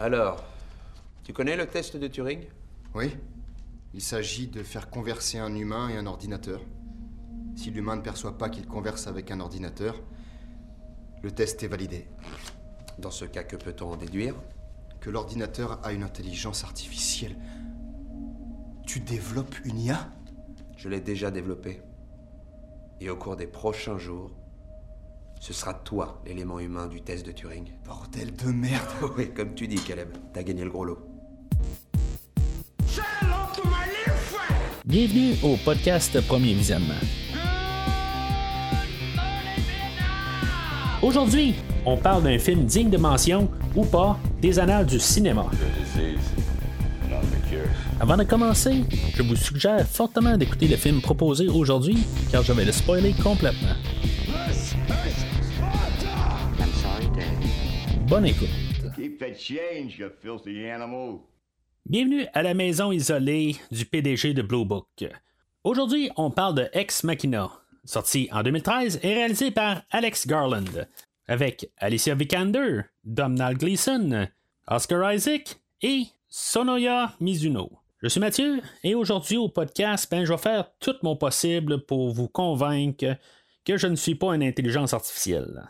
Alors, tu connais le test de Turing? Oui. Il s'agit de faire converser un humain et un ordinateur. Si l'humain ne perçoit pas qu'il converse avec un ordinateur, le test est validé. Dans ce cas, que peut-on en déduire? Que l'ordinateur a une intelligence artificielle. Tu développes une IA Je l'ai déjà développée. Et au cours des prochains jours, ce sera toi l'élément humain du test de Turing. Bordel de merde oui, comme tu dis, Caleb, t'as gagné le gros lot. Bienvenue au podcast Premier Visionnement. Aujourd'hui, on parle d'un film digne de mention ou pas des annales du cinéma. Avant de commencer, je vous suggère fortement d'écouter le film proposé aujourd'hui car je vais le spoiler complètement. Bonne écoute. Bienvenue à la maison isolée du PDG de Blue Book. Aujourd'hui, on parle de Ex Machina, sorti en 2013 et réalisé par Alex Garland, avec Alicia Vikander, Domhnall Gleeson, Oscar Isaac et Sonoya Mizuno. Je suis Mathieu et aujourd'hui au podcast, ben, je vais faire tout mon possible pour vous convaincre que je ne suis pas une intelligence artificielle.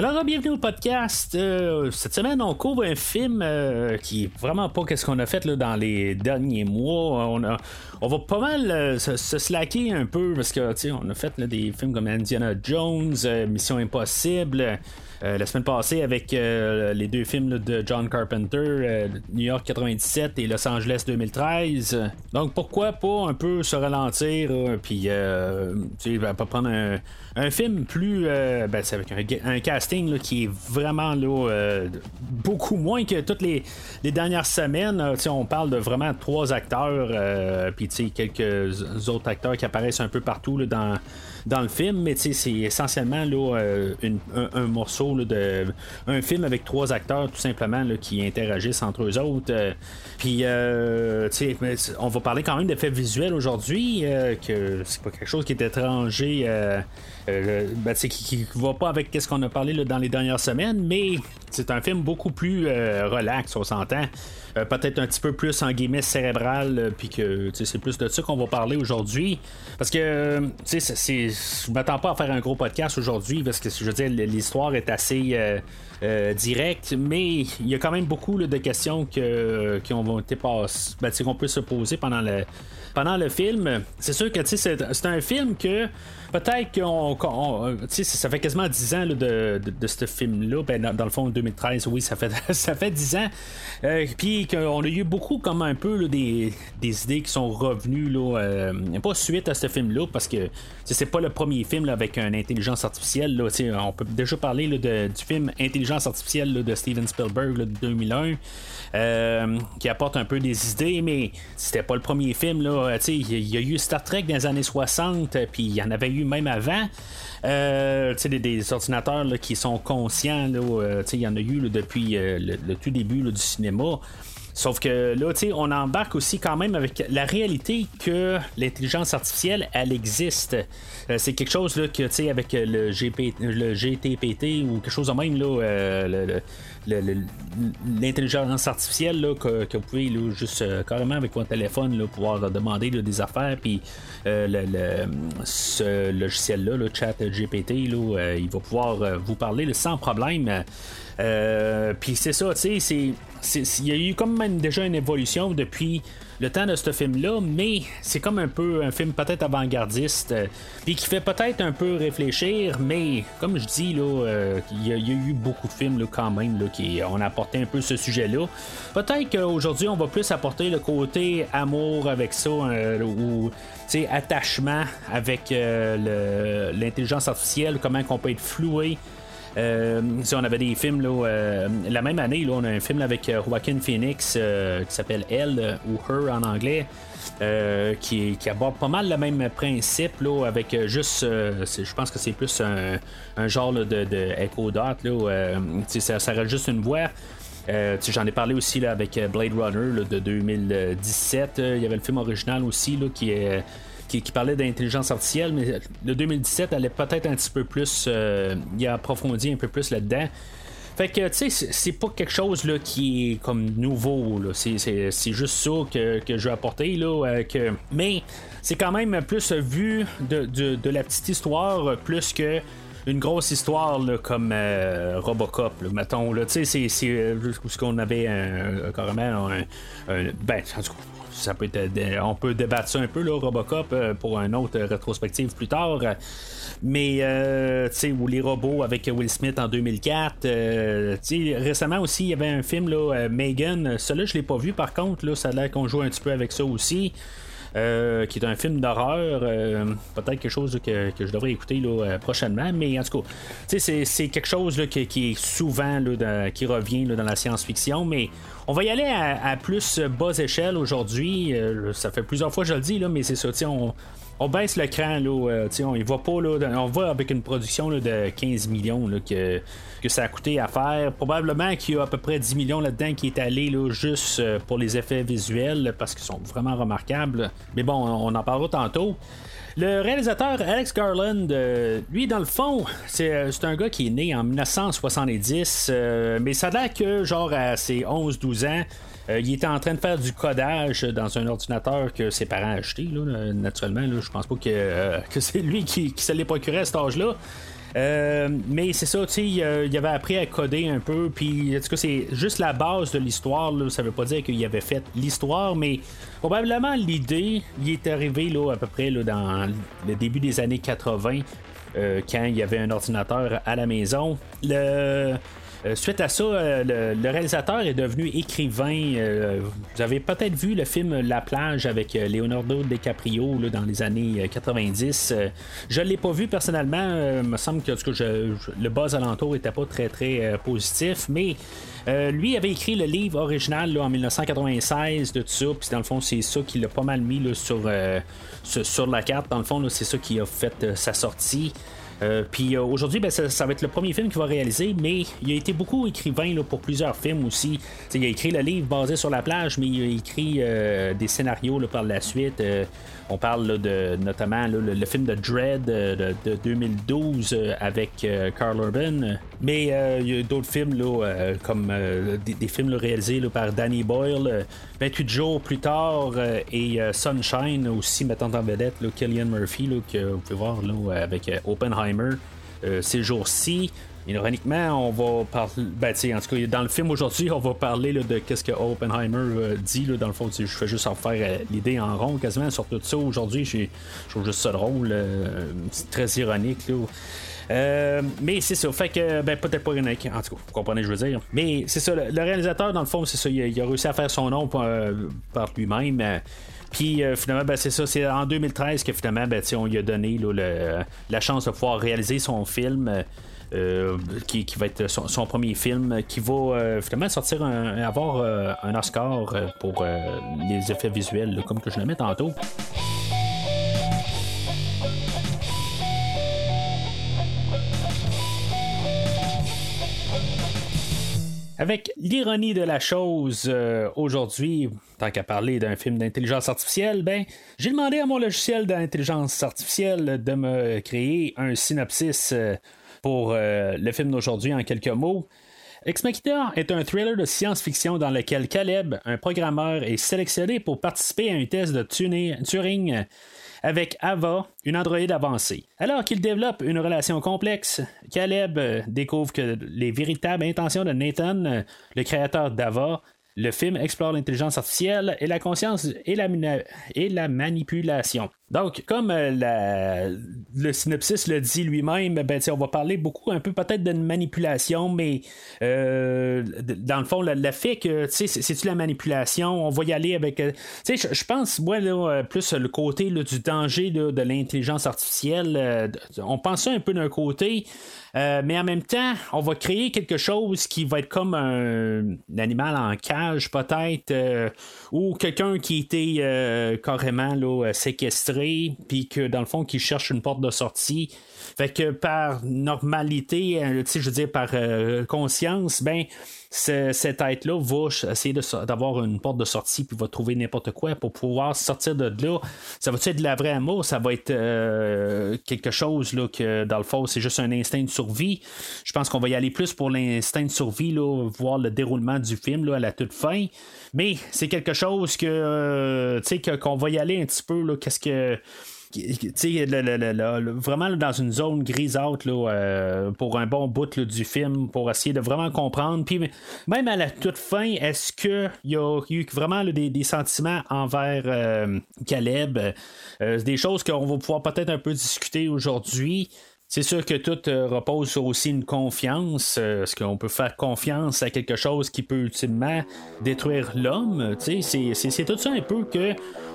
Alors, bienvenue au podcast. Euh, cette semaine, on couvre un film euh, qui est vraiment pas qu'est-ce qu'on a fait là, dans les derniers mois. On, a, on va pas mal euh, se, slacker un peu parce que, on a fait là, des films comme Indiana Jones, Mission Impossible. La semaine passée avec les deux films de John Carpenter, New York 97 et Los Angeles 2013. Donc pourquoi pas un peu se ralentir puis sais, pas prendre un, film plus ben, c'est avec un, casting qui est vraiment là, euh, beaucoup moins que toutes les, dernières semaines. Euh, on parle de vraiment trois acteurs, euh, puis quelques autres acteurs qui apparaissent un peu partout là, dans dans le film, mais c'est essentiellement là, euh, un, morceau de un film avec trois acteurs tout simplement qui interagissent entre eux autres. Euh, puis euh, on va parler quand même d'effets visuels aujourd'hui, que c'est pas quelque chose qui est étranger. Ben, qui, qui, va pas avec ce qu'on a parlé dans les dernières semaines, mais c'est un film beaucoup plus relax, on s'entend. peut-être un petit peu plus en guillemets cérébral, puis que c'est plus de ça qu'on va parler aujourd'hui. Parce que je m'attends pas à faire un gros podcast aujourd'hui parce que je veux dire l'histoire est assez euh, directe, mais il y a quand même beaucoup de questions que, qui ont ben, qu'on peut se poser pendant le pendant le film. C'est sûr que c'est un film que peut-être qu'on. ça fait quasiment 10 ans de, de, ce film-là. Ben, dans, le fond, 2013, oui, ça fait, ça fait 10 ans. Euh, puis qu'on a eu beaucoup comme un peu des, des, idées qui sont revenues, euh, pas suite à ce film-là, parce que c'est pas le premier film avec une intelligence artificielle. On peut déjà parler de, du film Intelligence artificielle de Steven Spielberg de 2001. Euh, qui apporte un peu des idées, mais c'était pas le premier film. Il y a eu Star Trek dans les années 60, puis il y en avait eu même avant. Euh, des, des, ordinateurs qui sont conscients, euh, il y en a eu depuis euh, le, tout début du cinéma. Sauf que là, on embarque aussi quand même avec la réalité que l'intelligence artificielle, elle existe. c'est quelque chose là, que, tu sais, avec le, GP, le GTPT ou quelque chose de même, là, l'intelligence artificielle là, que, vous pouvez juste carrément avec votre téléphone pouvoir demander des affaires puis le, ce logiciel là le chat GPT là, il va pouvoir vous parler sans problème. Puis c'est ça tu sais il y a eu comme même déjà une évolution depuis le temps de ce film-là, mais c'est comme un peu un film peut-être avant-gardiste, euh, qui fait peut-être un peu réfléchir, mais comme je dis, là, euh, il y, a eu beaucoup de films là, quand même là, qui ont apporté un peu ce sujet-là. Peut-être qu'aujourd'hui, on va plus apporter le côté amour avec ça, euh, ou attachement avec l'intelligence artificielle, comment on peut être floué euh, si on avait des films euh, la même année, là, on a un film avec euh, Joaquin Phoenix qui s'appelle Elle ou Her en anglais. qui, aborde pas mal le même principe là, avec juste je pense que c'est plus un, genre de, de, Echo Dot là, ça, reste juste une voix J'en ai parlé aussi là, avec Blade Runner de 2017. Il y avait le film original aussi là, qui est qui, parlait d'intelligence artificielle, mais le 2017 allait peut-être un petit peu plus, euh, il a approfondi un peu plus là-dedans. Fait que, tu sais, c'est pas quelque chose là, qui est comme nouveau. C'est juste ça que, que je veux apporter. Là, que... Mais c'est quand même plus vu de, de, la petite histoire, plus que une grosse histoire comme Robocop, mettons. C'est ce qu'on avait un, carrément un, ben, en tout cas, être, on peut débattre ça un peu, Robocop, euh, pour un autre rétrospective plus tard. Mais, euh, tu sais, ou les robots avec Will Smith en 2004. Euh, tu sais, récemment aussi, il y avait un film, là, Megan. Celui-là, je l'ai pas vu, par contre, là, ça a l'air qu'on joue un petit peu avec ça aussi. Euh, qui est un film d'horreur. Euh, peut-être quelque chose que, je devrais écouter euh, prochainement. Mais en tout cas, c'est quelque chose qui, est souvent qui revient dans la science-fiction. Mais on va y aller à, plus bas échelle aujourd'hui. ça fait plusieurs fois que je le dis, mais c'est ça. On, on baisse le cran, là, euh, on y va pas, on va avec une production de 15 millions que, ça a coûté à faire. Probablement qu'il y a à peu près 10 millions là-dedans qui est allé là, juste euh, pour les effets visuels parce qu'ils sont vraiment remarquables. Mais bon, on en parlera tantôt. Le réalisateur Alex Garland, euh, lui, dans le fond, c'est, un gars qui est né en 1970, mais ça a que, genre, à ses 11-12 ans, euh, il était en train de faire du codage dans un ordinateur que ses parents ont acheté. naturellement, là, je pense pas que, euh, c'est lui qui, qui se l'est procuré à cet âge-là. Euh, mais c'est ça, tu sais, il, avait appris à coder un peu, puis en tout cas, c'est juste la base de l'histoire. Ça veut pas dire qu'il avait fait l'histoire, mais probablement l'idée, il est arrivé là, à peu près là, dans le début des années 80, quand il y avait un ordinateur à la maison. Le suite à ça, euh, le, réalisateur est devenu écrivain. Euh, vous avez peut-être vu le film La plage avec Leonardo DiCaprio dans les années 90. je ne l'ai pas vu personnellement. Il me semble que, le buzz alentour n'était pas très très positif, mais lui avait écrit le livre original en 1996 de tout ça. Puis dans le fond, c'est ça qui l'a pas mal mis sur, sur, la carte. Dans le fond, c'est ça qui a fait sa sortie. Euh, puis euh, aujourd'hui, ben, ça, va être le premier film qu'il va réaliser, mais il a été beaucoup écrivain pour plusieurs films aussi. il a écrit le livre basé sur la plage, mais il a écrit euh, des scénarios par la suite. On parle de notamment le, film de Dread de, 2012 euh, avec Carl Urban. Mais il y a d'autres films comme des, films réalisés par Danny Boyle. 28 jours plus tard et Sunshine aussi mettant en vedette Killian Murphy que vous pouvez voir avec Oppenheimer ces jours-ci. Ironiquement, on va parler. Ben, en tout cas, dans le film aujourd'hui, on va parler de qu'est-ce que Oppenheimer euh, dit. Là, dans le fond, je fais juste en faire euh, l'idée en rond quasiment sur tout ça. Aujourd'hui, je trouve juste ça drôle. Euh, c'est très ironique. Mais c'est ça, fait que, ben, peut-être pas ironique, en tout cas, vous comprenez ce que je veux dire. Mais c'est ça, le, réalisateur, dans le fond, c'est ça, il a, réussi à faire son nom par, lui-même. Puis finalement, ben, c'est ça, c'est en 2013 que finalement, ben, on lui a donné la chance de pouvoir réaliser son film. Euh, qui, va être son, premier film, qui va euh, finalement sortir un, avoir euh, un Oscar pour les effets visuels, comme que je le mets tantôt. Avec l'ironie de la chose, aujourd'hui, tant qu'à parler d'un film d'intelligence artificielle, ben, j'ai demandé à mon logiciel d'intelligence artificielle de me créer un synopsis pour euh, le film d'aujourd'hui en quelques mots. Ex Machina est un thriller de science-fiction dans lequel Caleb, un programmeur, est sélectionné pour participer à un test de Turing avec Ava, une androïde avancée. Alors qu'il développe une relation complexe, Caleb découvre que les véritables intentions de Nathan, le créateur d'Ava, le film explore l'intelligence artificielle et la conscience et et la manipulation. Donc, comme euh, le synopsis le dit lui-même, ben, on va parler beaucoup un peu peut-être d'une manipulation, mais euh, dans le fond, le, fait que c'est-tu la manipulation, on va y aller avec. Euh, je pense, moi, plus le côté du danger de l'intelligence artificielle. on pense ça un peu d'un côté. mais en même temps, on va créer quelque chose qui va être comme un, animal en cage, peut-être, ou quelqu'un qui était carrément là, séquestré puis que dans le fond, qu'ils cherchent une porte de sortie. Fait que par normalité, euh, je veux dire, par euh, conscience, ben, cette tête-là va essayer d'avoir une porte de sortie puis va trouver n'importe quoi pour pouvoir sortir de là. Ça va être de la vraie amour, ça va être euh, quelque chose là, que dans le fond, c'est juste un instinct de survie. Je pense qu'on va y aller plus pour l'instinct de survie, là, voir le déroulement du film là, à la toute fin. Mais c'est quelque chose que, euh, qu'on va y aller un petit peu, qu'est-ce que vraiment dans une zone grisâtre là, euh, pour un bon bout du film, pour essayer de vraiment comprendre. Puis même à la toute fin, est-ce qu'il y a eu vraiment des, sentiments envers euh, Caleb? Euh, des choses qu'on va pouvoir peut-être un peu discuter aujourd'hui. C'est sûr que tout repose sur aussi une confiance. Est-ce qu'on peut faire confiance à quelque chose qui peut ultimement détruire l'homme? C'est tout ça un peu que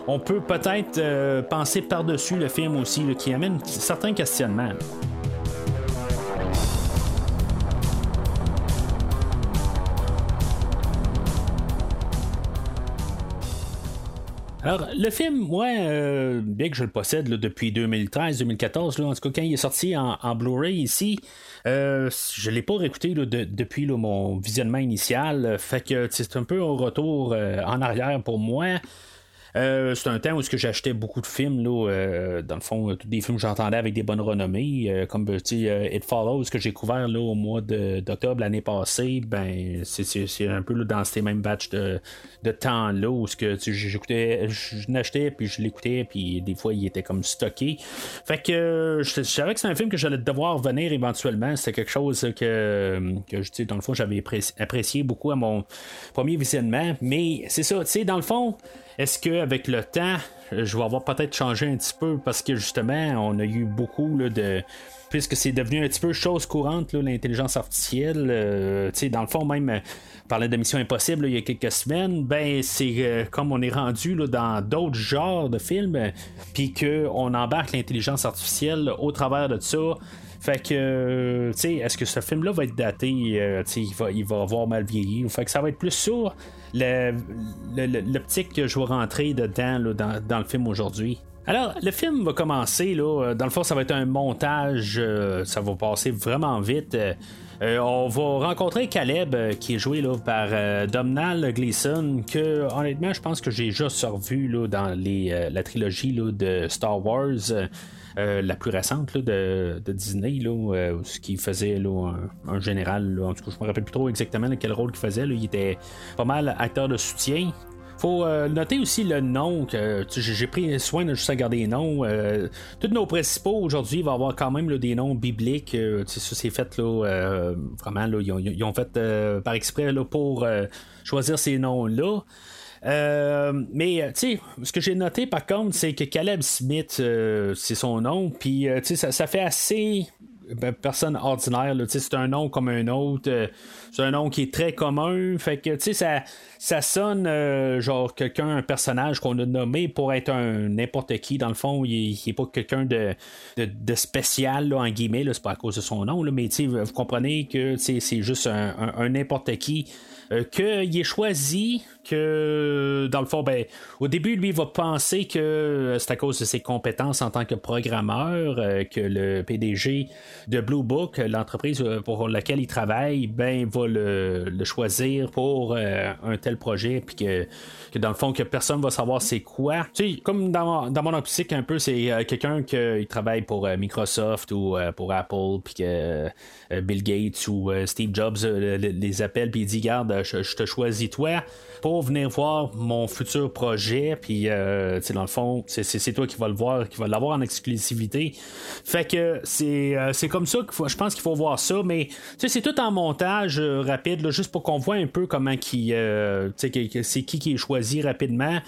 on peut peut-être euh, penser par-dessus le film aussi, qui amène certains questionnements. Alors, le film, moi, euh, bien que je le possède depuis 2013-2014, en tout cas, quand il est sorti en, Blu-ray ici, euh, je ne l'ai pas réécouté depuis mon visionnement initial. Fait que c'est un peu un retour en arrière pour moi. Euh, c'est un temps où j'ai acheté beaucoup de films, là, euh, dans le fond, tous des films que j'entendais avec des bonnes renommées, euh, comme It Follows que j'ai couvert là, au mois d'octobre l'année passée, ben c'est un peu dans ces mêmes batchs de, de temps-là où j'écoutais, je n'achetais puis je l'écoutais, puis des fois il était comme stocké. Fait que je, savais que c'est un film que j'allais devoir venir éventuellement. C'était quelque chose que, que dans le fond, j'avais apprécié beaucoup à mon premier visionnement. Mais c'est ça, tu sais, dans le fond, est-ce qu'avec le temps, je vais avoir peut-être changé un petit peu parce que justement, on a eu beaucoup de. Puisque c'est devenu un petit peu chose courante, l'intelligence artificielle, euh, dans le fond, même euh, parler de Mission Impossible il y a quelques semaines, ben c'est euh, comme on est rendu dans d'autres genres de films, puis qu'on embarque l'intelligence artificielle au travers de ça. Fait que, tu sais, est-ce que ce film-là va être daté, il, va, il va avoir mal vieilli? Fait que ça va être plus sur l'optique que je vais rentrer dedans dans, le film aujourd'hui. Alors, le film va commencer, là, euh, dans le fond, ça va être un montage, euh, ça va passer vraiment vite. Euh, on va rencontrer Caleb, qui est joué là, par Domhnall Gleeson, que honnêtement, je pense que j'ai déjà revu là, dans les, la trilogie là, de Star Wars. Euh, la plus récente de, Disney, là, euh, ce qu'il faisait là, un, général. en tout cas, je me rappelle plus trop exactement quel rôle qu'il faisait. Il était pas mal acteur de soutien. Faut euh, noter aussi le nom que j'ai pris soin de juste regarder les noms. tous nos principaux aujourd'hui vont avoir quand même des noms bibliques. ça c'est fait là, vraiment là, ils, ont, fait par exprès pour choisir ces noms là. Euh, mais, euh, tu sais, ce que j'ai noté par contre, c'est que Caleb Smith, euh, c'est son nom, puis, tu sais, ça, fait assez ben, personne ordinaire. C'est un nom comme un autre. c'est un nom qui est très commun. Fait que tu sais, ça, ça sonne genre quelqu'un, un personnage qu'on a nommé pour être un n'importe qui. Dans le fond, il n'est pas quelqu'un de, de, spécial là, en guillemets. C'est pas à cause de son nom, là, mais vous comprenez que c'est juste un n'importe qui qu'il ait choisi que, dans le fond, ben, au début, lui, va penser que euh, c'est à cause de ses compétences en tant que programmeur euh, que le PDG de Blue Book, l'entreprise pour laquelle il travaille, ben, va le, choisir pour un tel projet, puis que, dans le fond, que personne va savoir c'est quoi. Tu comme dans, mon optique, un peu, c'est quelqu'un qui travaille pour Microsoft ou pour Apple, puis que Bill Gates ou Steve Jobs les appelle, puis il dit, garde, je, te choisis toi venir voir mon futur projet. Puis, euh, dans le fond, c'est toi qui vas le voir, qui va l'avoir en exclusivité. Fait que c'est euh, comme ça que je pense qu'il faut voir ça. Mais c'est tout en montage euh, rapide, juste pour qu'on voit un peu comment qui, c'est qui qui est choisi rapidement.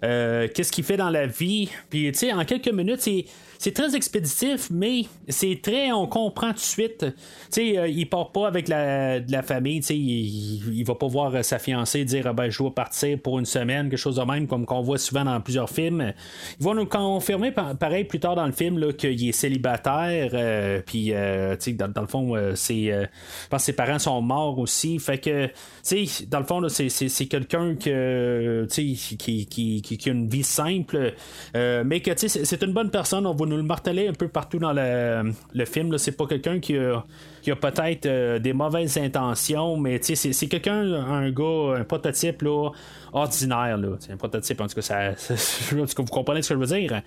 Qu'est-ce qu'il fait dans la vie. Puis, tu sais, en quelques minutes, c'est c'est très expéditif, mais c'est très. On comprend tout de suite. Tu sais, il part pas avec la, la famille. Tu sais, il, il, va pas voir sa fiancée dire ah ben, je partir pour une semaine, quelque chose de même, comme qu'on voit souvent dans plusieurs films. Ils vont nous confirmer, pareil, plus tard dans le film, qu'il est célibataire. Euh, puis, tu sais, dans, le fond, parce que ses parents sont morts aussi. Fait que, tu sais, dans le fond, c'est quelqu'un que, qui, qui, qui, qui, a une vie simple, mais que, tu sais, c'est une bonne personne. On va nous le marteler un peu partout dans le, le film. C'est pas quelqu'un qui a qui a peut-être des mauvaises intentions, mais c'est quelqu'un, un gars, un prototype là, ordinaire. C'est un prototype, en tout cas, ça, vous comprenez ce que je veux dire.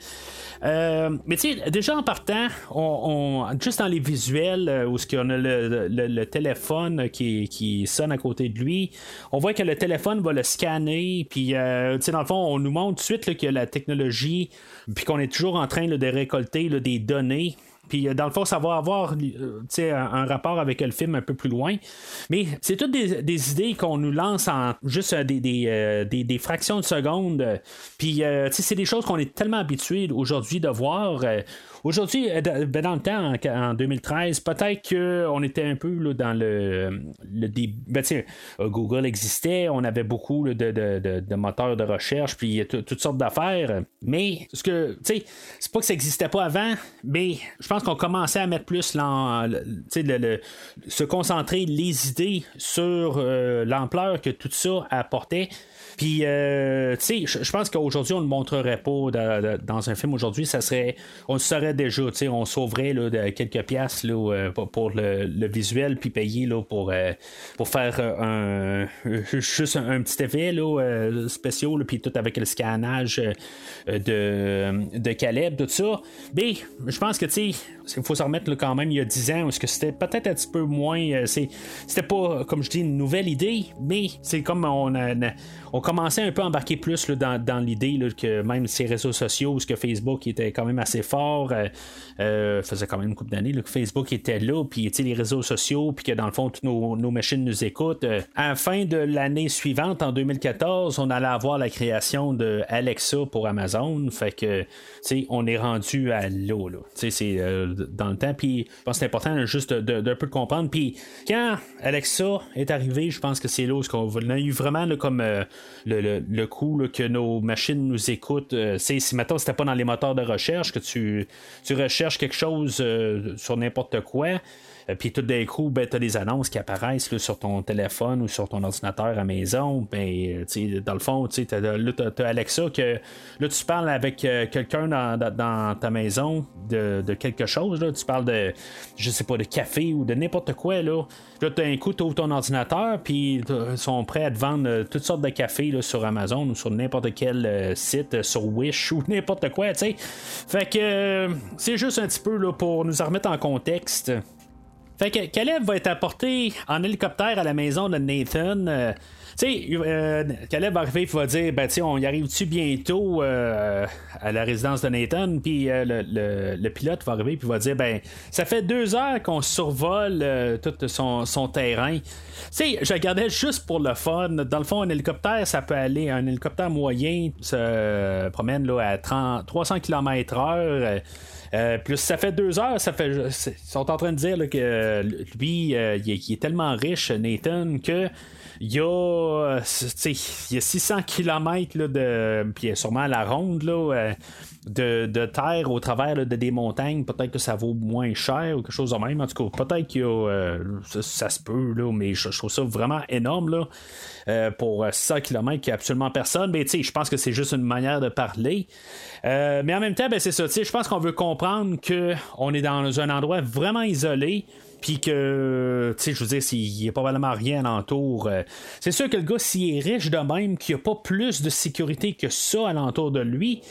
Euh, mais tu sais, déjà en partant, on, juste dans les visuels euh, où ce qu'on a le, téléphone qui, qui, sonne à côté de lui, on voit que le téléphone va le scanner, puis euh, tu sais, dans le fond, on nous montre tout de suite que la technologie, puis qu'on est toujours en train de récolter des données puis euh, dans le fond, ça va avoir euh, un, rapport avec le film un peu plus loin. Mais c'est toutes des, idées qu'on nous lance en juste euh, des, des, fractions de secondes. Puis c'est des choses qu'on est tellement habitué aujourd'hui de voir. Aujourd'hui, euh, ben, dans le temps, en, 2013, peut-être qu'on était un peu dans le, le ben, euh, Google existait, on avait beaucoup de, moteurs de recherche, puis toutes sortes d'affaires. Mais ce que, c'est pas que ça n'existait pas avant, mais je pense qu'on commençait à mettre plus le, se concentrer les idées sur euh, l'ampleur que tout ça apportait. Puis, euh, tu sais, je pense qu'aujourd'hui, on ne le montrerait pas dans, un film aujourd'hui. Ça serait, on le saurait déjà, tu sais, on sauverait là, de quelques pièces là, euh, pour le, visuel, puis payer là, pour, euh, pour faire un, juste un, petit effet là, spécial, puis tout avec le scannage de, de Caleb, tout ça. Mais je pense que, tu sais, il faut se remettre quand même il y a 10 ans, parce que c'était peut-être un petit peu moins. c'était pas, comme je dis, une nouvelle idée, mais c'est comme on, a, on commençait un peu à embarquer plus dans, l'idée que même ces réseaux sociaux, ce que Facebook était quand même assez fort, euh, euh, faisait quand même une couple d'années que Facebook était là, puis les réseaux sociaux, puis que dans le fond, toutes nos, machines nous écoutent. Euh, à la fin de l'année suivante, en 2014, on allait avoir la création de Alexa pour Amazon. Fait que, on est rendu à l'eau, C'est dans le temps, puis je pense que c'est important juste d'un peu de comprendre. Puis quand Alexa est arrivé, je pense que c'est là où on a eu vraiment comme le, coup que nos machines nous écoutent. Euh, si maintenant c'était pas dans les moteurs de recherche, que tu, tu recherches quelque chose euh, sur n'importe quoi, euh, puis tout d'un coup, ben, tu as des annonces qui apparaissent sur ton téléphone ou sur ton ordinateur à la maison. Ben, dans le fond, tu as, Alexa que là, tu parles avec quelqu'un dans, ta maison de, quelque chose. Là. Tu parles de, je sais pas, de café ou de n'importe quoi. Là, là d'un coup, tu ouvres ton ordinateur, puis ils sont prêts à te vendre toutes sortes de cafés sur Amazon ou sur n'importe quel site, sur Wish ou n'importe quoi. sais Fait que c'est juste un petit peu là, pour nous remettre en contexte. Fait que Caleb va être apporté en hélicoptère à la maison de Nathan. Euh, sais, euh, Caleb va arriver et va dire ben, on y arrive-tu bientôt euh, à la résidence de Nathan? Puis le, pilote va arriver et va dire ben, ça fait deux heures qu'on survole tout son, terrain. Tu sais, je regardais juste pour le fun. Dans le fond, un hélicoptère, ça peut aller, un hélicoptère moyen se promène là, à 30, 300 km/h. Euh, plus ça fait deux heures, ça fait. Ils sont en train de dire que euh, lui, euh, il, est, tellement riche, Nathan, que il y a, il y a 600 km là, de. Puis sûrement à la ronde là, de, terre au travers de des montagnes. Peut-être que ça vaut moins cher ou quelque chose de même. En tout cas, peut-être que ça, se peut, là, mais je, trouve ça vraiment énorme. Là. pour 600 km, il n'y a absolument personne. Mais je pense que c'est juste une manière de parler. Euh, mais en même temps, ben, c'est ça. Je pense qu'on veut comprendre qu'on est dans un endroit vraiment isolé. Puis que, tu sais, je veux dire, s'il n'y a probablement rien alentour. Euh, c'est sûr que le gars, s'il est riche de même, qu'il n'y a pas plus de sécurité que ça alentour de lui,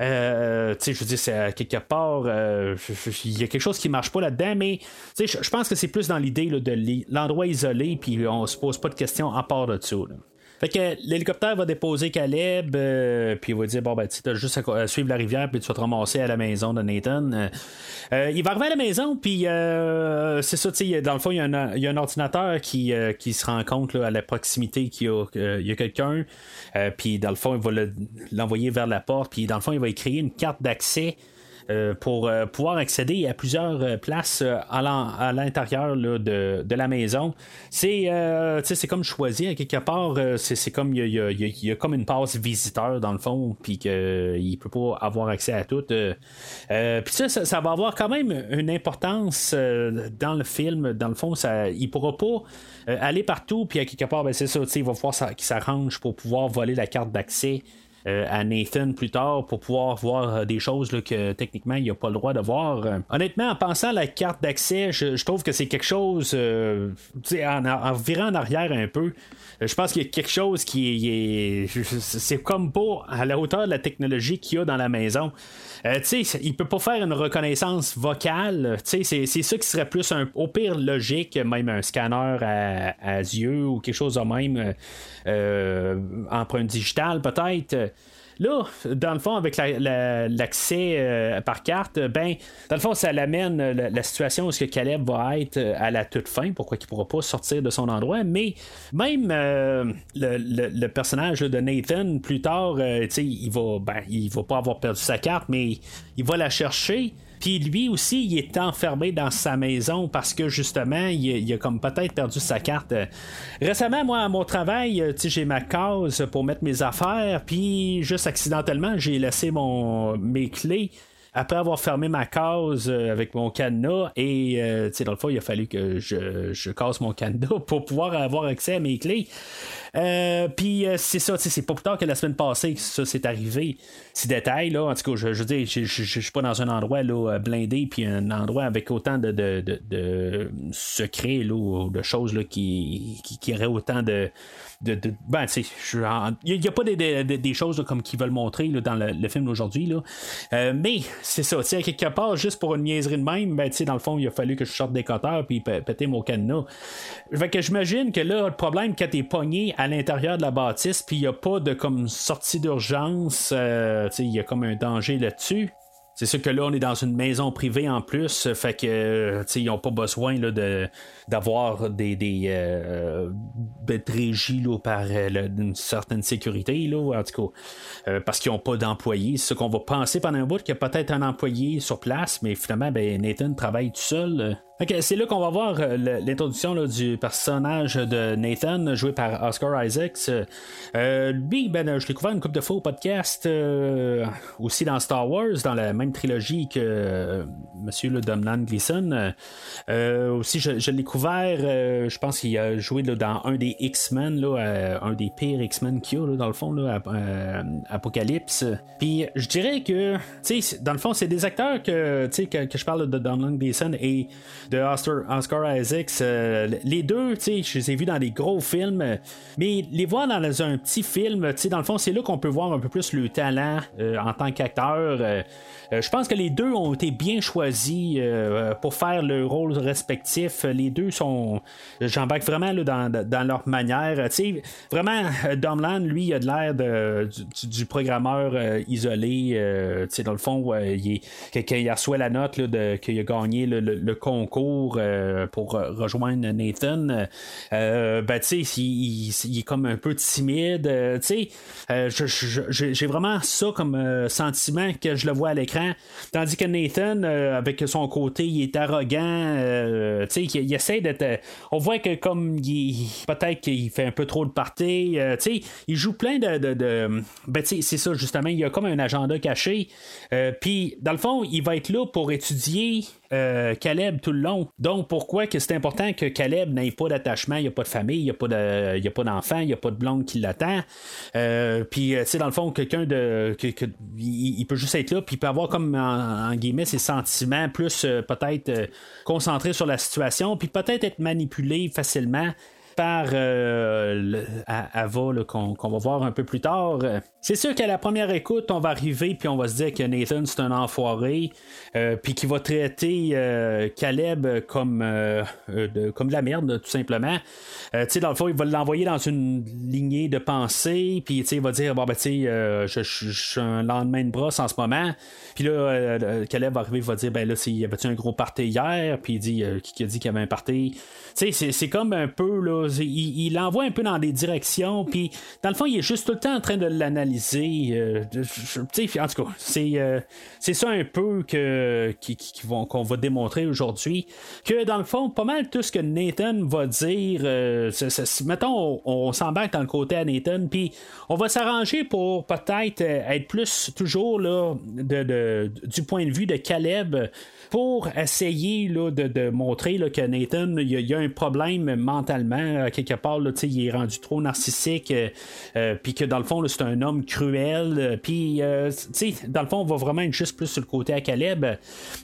euh, tu sais, je veux dire, c'est quelque part, il y a quelque chose qui marche pas là-dedans, mais je pense que c'est plus dans l'idée de l'endroit isolé, puis on se pose pas de questions à part de ça. Fait que l'hélicoptère va déposer Caleb, euh, puis il va dire Bon, ben, tu as juste à, suivre la rivière, puis tu vas te ramasser à la maison de Nathan. Euh, euh, il va arriver à la maison, puis c'est ça, tu sais, dans le fond, il y, a un, ordinateur qui, qui se rend compte à la proximité qu'il y a, quelqu'un, puis dans le fond, il va l'envoyer vers la porte, puis dans le fond, il va écrire une carte d'accès. Euh, pour euh, pouvoir accéder à plusieurs euh, places à l'intérieur de, la maison. C'est c'est comme choisir à quelque part. c'est comme il y, a, comme une passe visiteur dans le fond, puis qu'il peut pas avoir accès à tout. puis ça, ça, va avoir quand même une importance dans le film. Dans le fond, ça, il pourra pas aller partout, puis à quelque part, ben, c'est ça, il va falloir qu'il s'arrange pour pouvoir voler la carte d'accès à Nathan plus tard pour pouvoir voir des choses que techniquement il n'a pas le droit de voir. Honnêtement, en pensant à la carte d'accès, je, trouve que c'est quelque chose, en, en, virant en arrière un peu, je pense qu'il y a quelque chose qui est. C'est comme pas à la hauteur de la technologie qu'il y a dans la maison. Euh, tu sais, il peut pas faire une reconnaissance vocale. C'est ça qui serait plus un, au pire logique, même un scanner à, yeux ou quelque chose de même, euh, euh empreinte digitale peut-être. Là, dans le fond, avec l'accès euh, par carte, ben, dans le fond, ça l'amène euh, la, situation où ce que Caleb va être euh, à la toute fin, pourquoi il ne pourra pas sortir de son endroit, mais même le, personnage de Nathan, plus tard, il va, ben, il va pas avoir perdu sa carte, mais il va la chercher. Puis lui aussi, il est enfermé dans sa maison parce que justement, il, a comme peut-être perdu sa carte. Récemment, moi, à mon travail, euh, j'ai ma case pour mettre mes affaires, puis juste accidentellement, j'ai laissé mon, mes clés après avoir fermé ma case euh, avec mon cadenas, et euh, dans le fond, il a fallu que je, je casse mon cadenas pour pouvoir avoir accès à mes clés. Euh, puis c'est ça, c'est pas plus tard que la semaine passée que ça s'est arrivé. Ces détails, là, en tout cas, je, je veux dire, je, je, suis pas dans un endroit là, blindé, puis un endroit avec autant de, de, de, secrets, là, de choses là, qui, qui auraient autant de. Ben, il n'y a, pas des, des, choses comme qu'ils veulent montrer dans le, film d'aujourd'hui. mais c'est ça, sais, quelque part, juste pour une niaiserie de même, ben, dans le fond, il a fallu que je sorte des coteurs puis péter mon cadenas. Fait que j'imagine que là, le problème, quand t'es pogné à l'intérieur de la bâtisse, puis il n'y a pas de comme sortie d'urgence, euh, il y a comme un danger là-dessus. C'est sûr que là, on est dans une maison privée en plus, fait que ils n'ont pas besoin d'avoir des, des euh, par euh, une certaine sécurité, là, en tout cas, euh, parce qu'ils n'ont pas d'employés. C'est ce qu'on va penser pendant un bout qu'il y a peut-être un employé sur place, mais finalement, ben, Nathan travaille tout seul. C'est là qu'on va voir l'introduction du personnage de Nathan, joué par Oscar Isaacs. lui, ben, je l'ai couvert une couple de fois au podcast, aussi dans Star Wars, dans la même trilogie que Monsieur le Domnan Gleason. aussi, je, l'ai couvert euh, je pense qu'il a joué dans un des X-Men, euh, un des pires X-Men qu'il a, dans le fond, là, euh, Apocalypse. Puis je dirais que, dans le fond, c'est des acteurs que, que, que je parle de Donald Gleason et de Oscar, Isaacs. les deux, je les ai vus dans des gros films, mais les voir dans un petit film, dans le fond, c'est là qu'on peut voir un peu plus le talent en tant qu'acteur. je pense que les deux ont été bien choisis pour faire le rôle respectif. Les deux sont. J'embarque vraiment dans, leur manière. vraiment, euh, Domland, lui, il a de l'air du, programmeur euh, isolé. Euh, dans le fond, il quand il reçoit la note qu'il a gagné le, concours pour rejoindre Nathan, ben, il, il, est comme un peu timide. J'ai vraiment ça comme sentiment que je le vois à l'écran. Tandis que Nathan, avec son côté, il est arrogant. il, il essaie euh, on voit que comme il, peut-être qu'il fait un peu trop de party, euh, il joue plein de. ben, c'est ça, justement, il a comme un agenda caché. Euh, puis, dans le fond, il va être là pour étudier Caleb tout le long. Donc, pourquoi que c'est important que Caleb n'ait pas d'attachement, il n'y a pas de famille, il n'y a pas d'enfant, il n'y a pas de blonde qui l'attend. puis, tu sais, dans le fond, quelqu'un de, il, peut juste être là, puis il peut avoir comme en, guillemets ses sentiments plus peut-être concentrés sur la situation, puis peut-être être manipulé facilement par euh, Ava qu'on va voir un peu plus tard. C'est sûr qu'à la première écoute, on va arriver puis on va se dire que Nathan c'est un enfoiré, euh, puis qu'il va traiter euh, Caleb comme de, comme de la merde tout simplement. tu sais dans le fond, il va l'envoyer dans une lignée de pensée, puis il va dire bon ben tu sais, je, suis un lendemain de brosse en ce moment. Puis là, Caleb va arriver, il va dire ben là, il y avait un gros party hier, puis il dit qui a dit qu'il y avait un party. Tu sais, c'est comme un peu là il l'envoie un peu dans des directions, puis dans le fond, il est juste tout le temps en train de l'analyser. Euh, euh, c'est ça un peu que, qu'on va démontrer aujourd'hui. Que dans le fond, pas mal tout ce que Nathan va dire, euh, mettons, on, s'embarque dans le côté à Nathan, puis on va s'arranger pour peut-être être plus toujours du point de vue de Caleb pour essayer là, de, montrer là, que Nathan, il y, a un problème mentalement à quelque part, là, il est rendu trop narcissique, puis que dans le fond, c'est un homme cruel, puis dans le fond, on va vraiment être juste plus sur le côté à Caleb.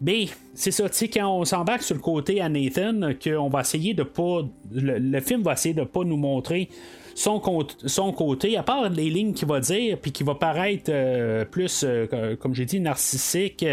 Mais c'est ça, quand on s'embarque sur le côté à Nathan, qu'on va essayer de pas. Le, film va essayer de pas nous montrer son, son côté, à part les lignes qu'il va dire, puis qui va paraître euh, plus, euh, comme j'ai dit, narcissique,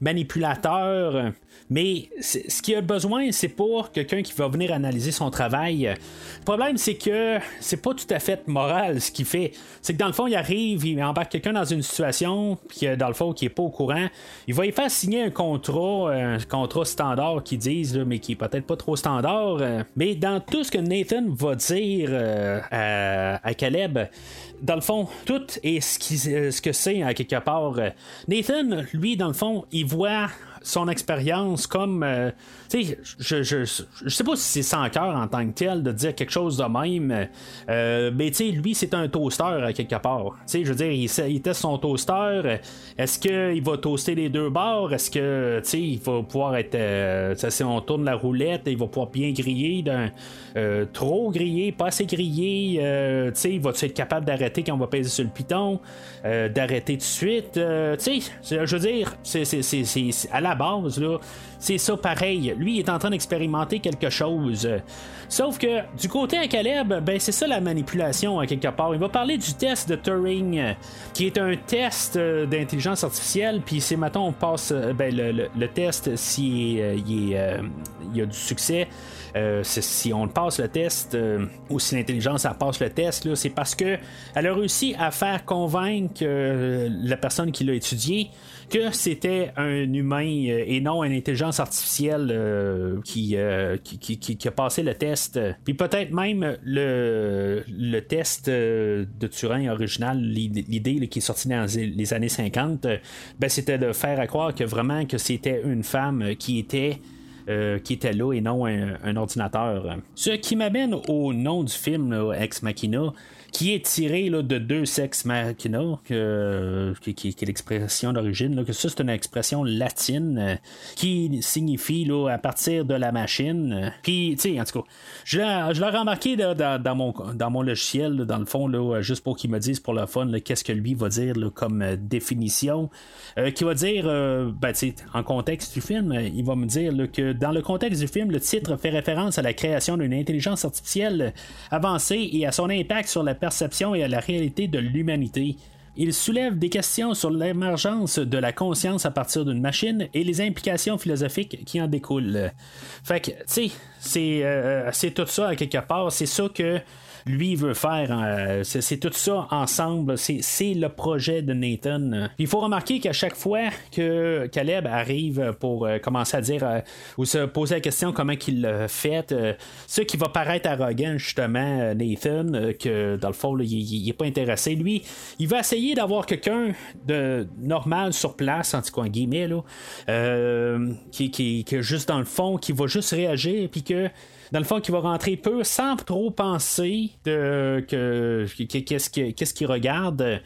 manipulateur. Mais ce qu'il a besoin, c'est pour quelqu'un qui va venir analyser son travail. Le problème, c'est que c'est pas tout à fait moral ce qu'il fait. C'est que dans le fond, il arrive, il embarque quelqu'un dans une situation, puis dans le fond, qui est pas au courant. Il va y faire signer un contrat, un contrat standard qu'ils disent, mais qui est peut-être pas trop standard. Mais dans tout ce que Nathan va dire euh, à, Caleb, dans le fond, tout est ce, ce que c'est à quelque part. Nathan, lui, dans le fond, il voit son expérience comme. Euh, tu sais, je, je, je, sais pas si c'est sans cœur en tant que tel de dire quelque chose de même, euh, mais tu lui, c'est un toaster à quelque part. Tu sais, je veux dire, il, teste son toaster. Est-ce qu'il va toaster les deux bords? Est-ce que, tu sais, il va pouvoir être. Euh, si on tourne la roulette, il va pouvoir bien griller d'un. trop griller, pas assez griller. tu sais, il va être capable d'arrêter quand on va peser sur le piton D'arrêter tout de suite. tu sais, je veux dire, c'est à la base, là, c'est ça pareil. Lui, il est en train d'expérimenter quelque chose. Sauf que du côté à Caleb, ben c'est ça la manipulation à quelque part. Il va parler du test de Turing, qui est un test euh, d'intelligence artificielle. Puis c'est maintenant on passe euh, ben, le, test si euh, il, y a du succès. si on passe le test ou si l'intelligence passe le test, c'est parce que elle a réussi à faire convaincre la personne qui l'a étudié que c'était un humain euh, et non une intelligence artificielle euh, euh, qui, qui, a passé le test. Puis peut-être même le, le test de Turin original, l'idée qui est sortie dans les années 50, ben, c'était de faire croire que vraiment que c'était une femme qui était qui était là et non un, ordinateur. Ce qui m'amène au nom du film Ex Machina, qui est tiré là, de deux sex machina, qui, est l'expression d'origine, que ça c'est une expression latine euh, qui signifie là, à partir de la machine. Puis, tu sais, en tout cas, je l'ai remarqué dans, mon, dans mon logiciel, dans le fond, là, juste pour qu'il me dise pour le fun, qu'est-ce que lui va dire comme euh, définition. Euh, qui va dire, ben, en contexte du film, il va me dire que dans le contexte du film, le titre fait référence à la création d'une intelligence artificielle avancée et à son impact sur la perception et à la réalité de l'humanité. Il soulève des questions sur l'émergence de la conscience à partir d'une machine et les implications philosophiques qui en découlent. Fait que, tu sais, euh, c'est tout ça à quelque part. C'est ça que lui veut faire. Euh, c'est tout ça ensemble. C'est le projet de Nathan. Il faut remarquer qu'à chaque fois que Caleb arrive pour euh, commencer à dire euh, ou se poser la question comment il l'a fait, ce qui va paraître arrogant, justement, Nathan, que dans le fond, il, n'est pas intéressé. Lui, il va essayer d'avoir quelqu'un de normal sur place, en tout cas, en guillemets, qui, qui, qui, juste dans le fond, qui va juste réagir, puis que dans le fond, qui va rentrer peu sans trop penser de que qu'est-ce qu'il regarde.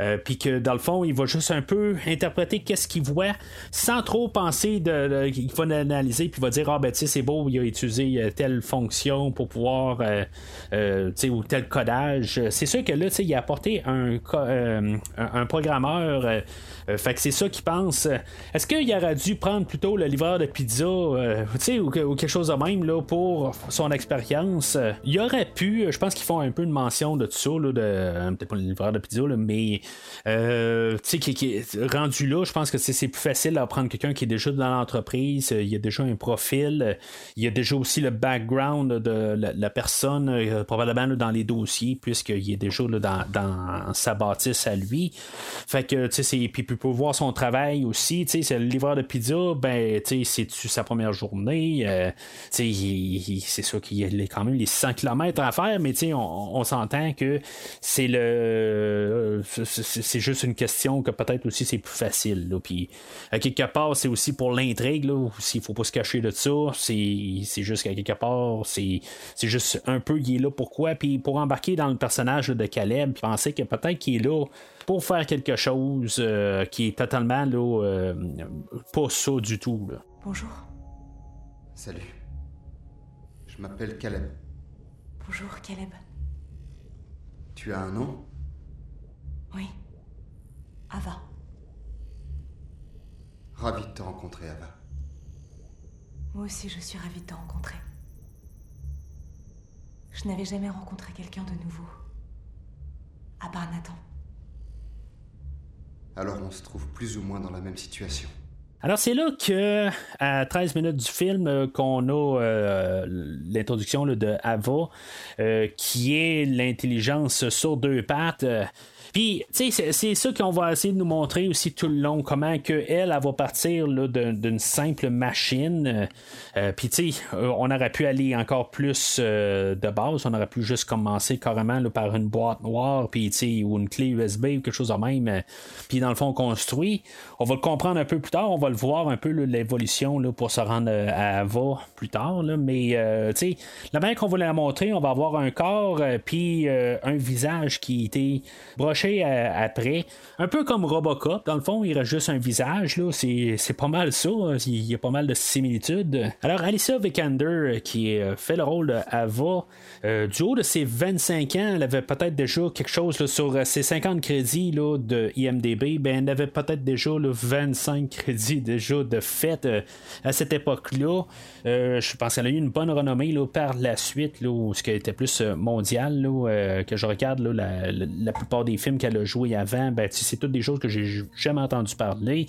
Euh, puis que dans le fond, il va juste un peu interpréter qu'est-ce qu'il voit sans trop penser de, il va analyser puis il va dire ah ben tu sais c'est beau, il a utilisé euh, telle fonction pour pouvoir euh, tu sais ou tel codage. C'est sûr que là tu sais il a apporté un un, programmeur. fait que c'est ça qu'il pense. Est-ce qu'il aurait dû prendre plutôt le livreur de pizza, tu sais ou, quelque chose de même là pour son expérience? Il aurait pu, je pense qu'ils font un peu une mention de tout ça de peut-être pas le livreur de pizza là, mais euh, qui, est rendu là, je pense que c'est plus facile à prendre quelqu'un qui est déjà dans l'entreprise, il y a déjà un profil, il y a déjà aussi le background de la, personne, euh, probablement dans les dossiers, puisqu'il est déjà dans, sa bâtisse à lui. Fait que, tu sais, puis pour voir son travail aussi, tu sais, c'est le livreur de pizza, ben, tu sais, c'est sa première journée, euh, tu sais, c'est sûr qu'il a quand même les 100 km à faire, mais tu sais, on, on s'entend que c'est le c'est juste une question que peut-être aussi c'est plus facile. Là. Puis, à quelque part, c'est aussi pour l'intrigue. S'il faut pas se cacher de ça, c'est juste qu'à quelque part, c'est juste un peu il est là pourquoi. Puis pour embarquer dans le personnage de Caleb, puis penser que peut-être qu'il est là pour faire quelque chose euh, qui est totalement là, euh, pas ça du tout. Bonjour. Salut. Je m'appelle Caleb. Bonjour, Caleb. Tu as un nom? Oui. Ava. Ravi de te rencontrer, Ava. Moi aussi, je suis ravie de te rencontrer. Je n'avais jamais rencontré quelqu'un de nouveau. À part Nathan. Alors on se trouve plus ou moins dans la même situation. Alors c'est là que à 13 minutes du film euh, qu'on a euh, l'introduction de Ava euh, qui est l'intelligence sur deux pattes puis, tu sais, c'est ça qu'on va essayer de nous montrer aussi tout le long, comment que elle, elle va partir d'une simple machine. Euh, Puis, tu sais, euh, on aurait pu aller encore plus euh, de base, on aurait pu juste commencer carrément par une boîte noire, puis, tu sais, ou une clé USB ou quelque chose de même. Euh, puis, dans le fond, construit. On va le comprendre un peu plus tard, on va le voir un peu l'évolution pour se rendre à Ava plus tard. Mais, tu sais, la manière qu'on va la montrer, on va avoir un corps, puis un visage qui était broché après. Un peu comme Robocop, dans le fond, il reste juste un visage, là. C'est, pas mal ça. Hein. Il y a pas mal de similitudes. Alors, Alicia Vikander, euh, qui euh, fait le rôle d'Ava, euh, du haut de ses 25 ans, elle avait peut-être déjà quelque chose sur ses 50 crédits là, de IMDB. Ben, elle avait peut-être déjà 25 crédits déjà de fait à cette époque-là. Je pense qu'elle a eu une bonne renommée là, par la suite, là, ce qui était plus mondial, là, que je regarde la, la, plupart des films qu'elle a joué avant, ben, c'est toutes des choses que j'ai jamais entendu parler.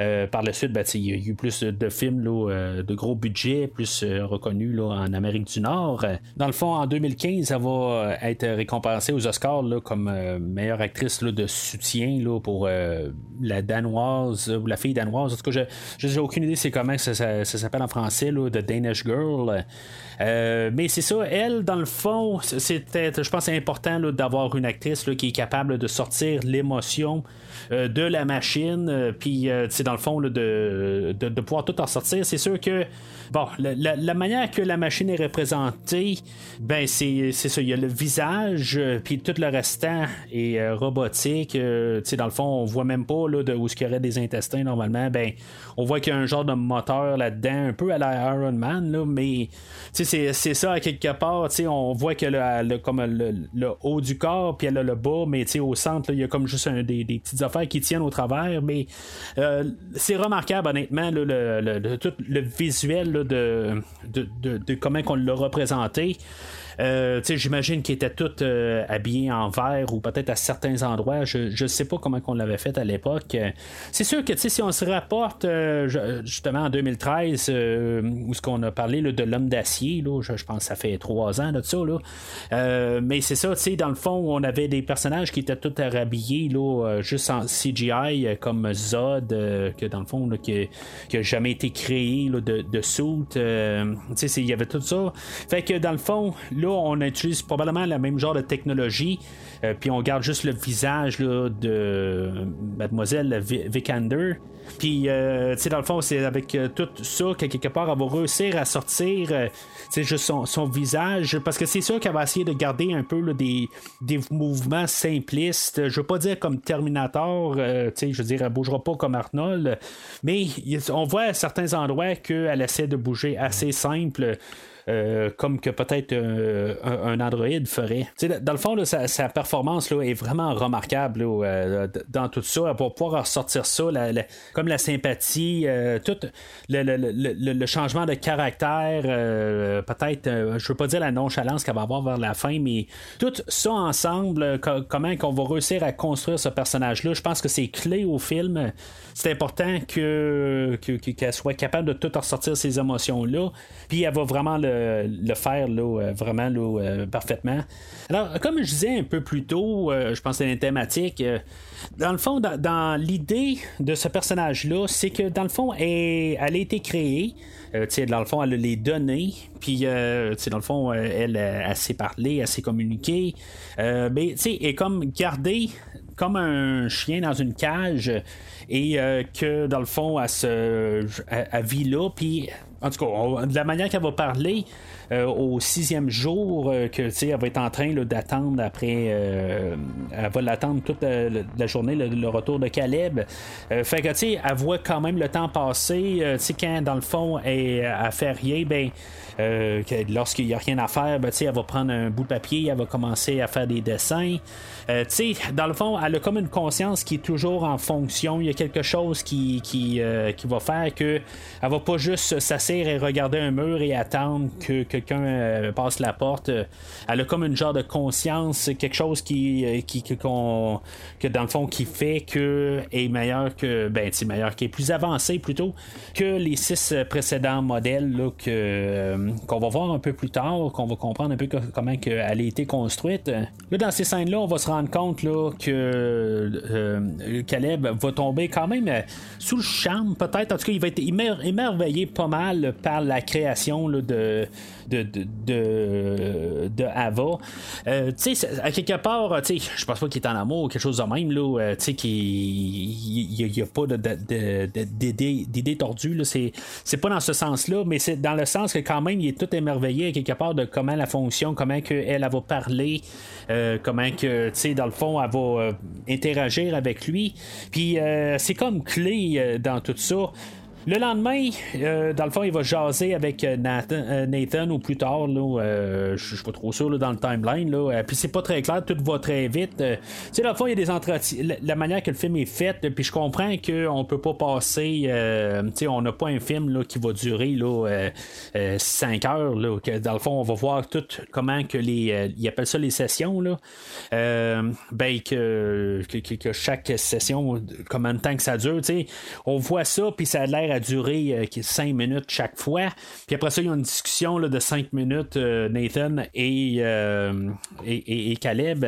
Euh, par la suite, ben, il y a eu plus de films euh, de gros budget, plus euh, reconnus en Amérique du Nord. Dans le fond, en 2015, elle va être récompensée aux Oscars comme meilleure actrice de soutien pour la danoise ou la fille danoise. En tout cas, je n'ai aucune idée c'est comment ça, s'appelle en français, là, Danish Girl. mais c'est ça, elle, dans le fond, c'était, je pense, important d'avoir une actrice qui est capable de sortir l'émotion euh, de la machine, euh, puis c'est euh, dans le fond de, de, pouvoir tout en sortir. C'est sûr que bon, la, manière que la machine est représentée, ben c'est ça. Il y a le visage, puis tout le restant est robotique. dans le fond, on voit même pas là, de où il y aurait des intestins normalement. Ben, on voit qu'il y a un genre de moteur là-dedans, un peu à la Iron Man, là, mais c'est ça à quelque part. On voit que le, comme le, haut du corps, puis a le bas, mais au centre, il y a comme juste des, petites qui tiennent au travers. Mais euh, c'est remarquable, honnêtement, le visuel de, de, comment on l'a représenté. Euh, j'imagine qu'il était tout euh, habillé en vert ou peut-être à certains endroits. Je ne sais pas comment on l'avait fait à l'époque. C'est sûr que si on se rapporte euh, justement en 2013, où ce qu'on a parlé de l'homme d'acier, je, je, pense que ça fait trois ans de ça. Là. mais c'est ça, dans le fond, on avait des personnages qui étaient tout habillés là, juste en CGI, comme Zod, que dans le fond, qui, n'a jamais été créé de, de il y avait tout ça. Fait que dans le fond, là, on utilise probablement le même genre de technologie, euh, puis on garde juste le visage de Mademoiselle Vikander. Puis, euh, tu sais, dans le fond, c'est avec euh, tout ça que quelque part, elle va réussir à sortir, c'est juste son, visage, parce que c'est sûr qu'elle va essayer de garder un peu des, mouvements simplistes. Je veux pas dire comme Terminator, tu sais, je veux dire, elle bougera pas comme Arnold, mais on voit à certains endroits qu'elle essaie de bouger assez simple. Euh, comme que peut-être euh, un, Android ferait. dans le fond, sa, performance là, est vraiment remarquable euh, dans tout ça. Pour pouvoir ressortir ça, comme la sympathie, tout le, changement de caractère, peut-être, je veux pas dire la nonchalance qu'elle va avoir vers la fin, mais tout ça ensemble, comment qu'on va réussir à construire ce personnage-là, je pense que c'est clé au film. C'est important que, qu'elle soit capable de tout ressortir ces émotions-là. Puis elle va vraiment le faire là, euh, vraiment là, euh, parfaitement. Alors, comme je disais un peu plus tôt, euh, je pense c'est une thématique. dans le fond, dans, l'idée de ce personnage-là, c'est que dans le fond, elle, elle a été créée. dans le fond, elle a les données, puis dans le fond, elle, a sait parler, elle mais elle est comme gardée comme un chien dans une cage et que dans le fond, elle, se, elle vit là, puis en tout cas, de la manière qu'elle va parler, au sixième jour que elle va être en train d'attendre après. elle va l'attendre toute la, journée, le, retour de Caleb. fait que elle voit quand même le temps passer. quand dans le fond elle, elle fait rien, ben euh, lorsqu'il n'y a rien à faire, ben, elle va prendre un bout de papier, elle va commencer à faire des dessins. Euh, dans le fond, elle a comme une conscience qui est toujours en fonction. Il y a quelque chose qui, qui, euh, qui va faire que elle va pas juste s'asseoir et regarder un mur et attendre que quelqu'un passe la porte. Elle a comme une genre de conscience, quelque chose qui, qui, que, dans le fond qui fait que est meilleur que ben meilleur qui est plus avancé plutôt que les six précédents modèles là, que qu'on va voir un peu plus tard, qu'on va comprendre un peu comment elle a été construite. Là, dans ces scènes-là, on va se rendre compte là, que euh, Caleb va tomber quand même euh, sous le charme, peut-être. En tout cas, il va être émerveillé pas mal par la création de, de, de, de, Ava. Euh, tu sais, à quelque part, tu sais, je pense pas qu'il est en amour ou quelque chose de même, là, tu sais, qu'il n'y a, pas d'idée tordue, c'est, c'est pas dans ce sens-là, mais c'est dans le sens que quand même, il est tout émerveillé quelque part de comment la fonction, comment elle, va parler, euh, comment que, tu sais, dans le fond, elle va euh, interagir avec lui. Puis euh, c'est comme clé dans tout ça. Le lendemain, euh, dans le fond, il va jaser avec euh, euh, Nathan, ou plus tard, je suis pas trop sûr dans le timeline. Là, puis c'est pas très clair, tout va très vite. tu dans le fond, il y a des entretiens. La, manière que le film est fait, puis je comprends qu'on peut pas passer. tu on n'a pas un film là, qui va durer là, 5 heures. Là, que, dans le fond, on va voir tout comment que les. ils appellent ça les sessions. Là. ben, que, que, chaque session, combien de temps que ça dure, tu on voit ça, puis ça a l'air 5 euh, minutes chaque fois. Puis après ça, il y a une discussion là, de 5 minutes, euh, Nathan euh, et, et, Caleb.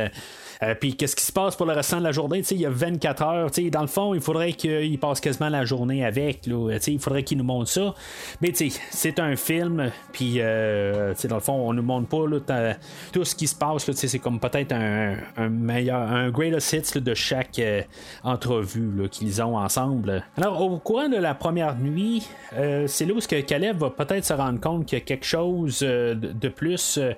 Puis qu'est-ce qui se passe pour le restant de la journée? il y a 24 heures. Dans le fond, il faudrait qu'il passe quasiment la journée avec. Là, il faudrait qu'il nous montre ça. Mais c'est un film. Puis dans le fond, on nous montre pas tout ce qui se passe. C'est comme peut-être un, meilleur, un greatest hits de chaque entrevue qu'ils ont ensemble. Alors, au courant de la première nuit, euh, c'est là où que Caleb va peut-être se rendre compte qu'il y a quelque chose euh, de plus euh,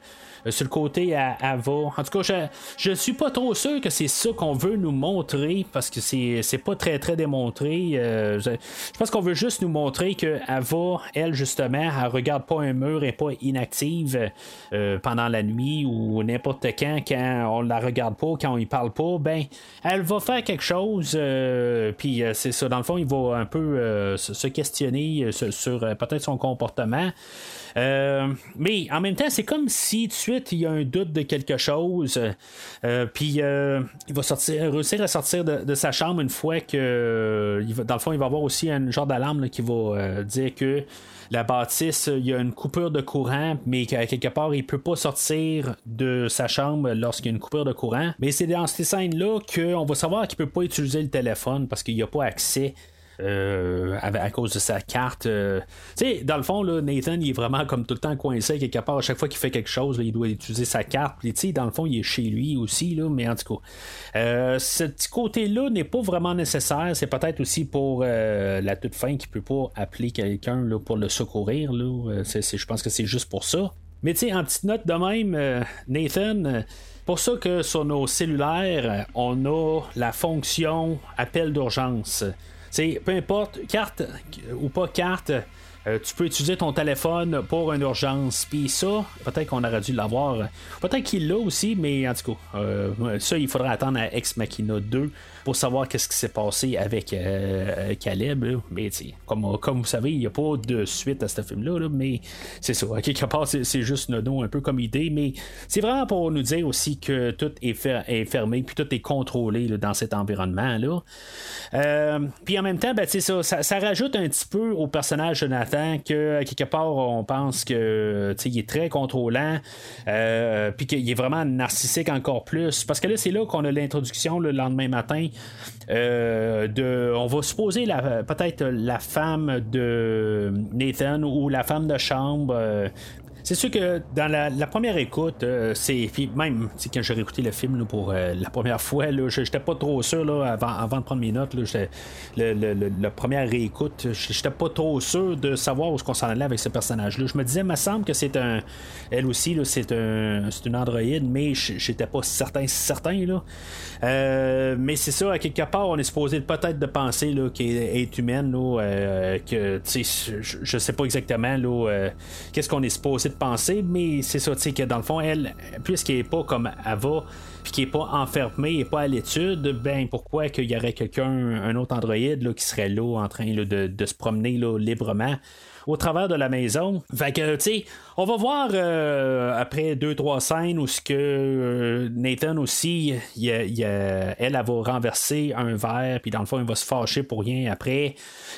euh, sur le côté à Ava. En tout cas, je, ne suis pas trop sûr que c'est ça qu'on veut nous montrer parce que c'est, pas très très démontré. Euh, je, pense qu'on veut juste nous montrer que Ava, elle justement, elle regarde pas un mur et pas inactive euh, pendant la nuit ou n'importe quand quand on la regarde pas, quand on y parle pas. Ben, elle va faire quelque chose. Puis c'est ça. Dans le fond, il va un peu se questionner sur peut-être son comportement. Euh, mais en même temps, c'est comme si tout de suite il y a un doute de quelque chose. Euh, euh, il va sortir, réussir à sortir de, sa chambre une fois que, dans le fond, il va avoir aussi un genre d'alarme qui va dire que la bâtisse, il y a une coupure de courant, mais qu'à quelque part, il peut pas sortir de sa chambre lorsqu'il y a une coupure de courant. Mais c'est dans ces scènes-là qu'on va savoir qu'il peut pas utiliser le téléphone parce qu'il n'y a pas accès euh, à, cause de sa carte. Euh, tu sais, dans le fond, là, Nathan, il est vraiment comme tout le temps coincé quelque part. À chaque fois qu'il fait quelque chose, il doit utiliser sa carte. Puis, tu sais, dans le fond, il est chez lui aussi, là, mais en tout cas, euh, ce petit côté-là n'est pas vraiment nécessaire. C'est peut-être aussi pour la toute fin qu'il peut pas appeler quelqu'un pour le secourir. Je pense que c'est juste pour ça. Mais tu sais, en petite note de même, Nathan, pour ça que sur nos cellulaires, on a la fonction appel d'urgence. C'est peu importe, carte ou pas carte, euh, tu peux utiliser ton téléphone pour une urgence. Puis ça, peut-être qu'on aurait dû l'avoir. Peut-être qu'il l'a aussi, mais en tout cas, euh, ça, il faudrait attendre à Ex Machina 2 pour savoir qu'est-ce qui s'est passé avec euh, Caleb. Mais comme, comme vous savez, il n'y a pas de suite à ce film-là, mais c'est ça. Quelque part, c'est, juste Nono un peu comme idée, mais c'est vraiment pour nous dire aussi que tout est, fermé, puis tout est contrôlé dans cet environnement-là. Euh, puis en même temps, ben, ça, ça, rajoute un petit peu au personnage de Nathan que quelque part, on pense que il est très contrôlant, euh, puis qu'il est vraiment narcissique encore plus. Parce que là, c'est là qu'on a l'introduction le lendemain matin euh, on va supposer peut-être la femme de Nathan ou la femme de chambre. Euh, c'est sûr que dans la, première écoute, c'est. Puis même quand j'ai réécouté le film pour la première fois, j'étais pas trop sûr là, avant, avant de prendre mes notes. Là, le, le, la première réécoute, j'étais pas trop sûr de savoir où on s'en allait avec ce personnage-là. Je me disais, me semble que c'est un. Elle aussi, c'est un, c'est une androïde, mais j'étais pas certain, certain. Là. Euh, mais c'est ça, à quelque part, on est supposé peut-être de penser qu'elle est humaine, euh, que je, je sais pas exactement euh, qu'est-ce qu'on est supposé de mais c'est ça, que dans le fond, elle, puisqu'elle est pas comme Ava, puis qui est pas enfermé et pas à l'étude, ben pourquoi qu'il y aurait quelqu'un, un autre androïde là, qui serait là en train de, de, se promener là, librement? Au travers de la maison. Fait que, tu sais, on va voir euh, après deux, trois scènes où ce que euh, Nathan aussi, elle, elle, va renverser un verre, puis dans le fond, il va se fâcher pour rien après.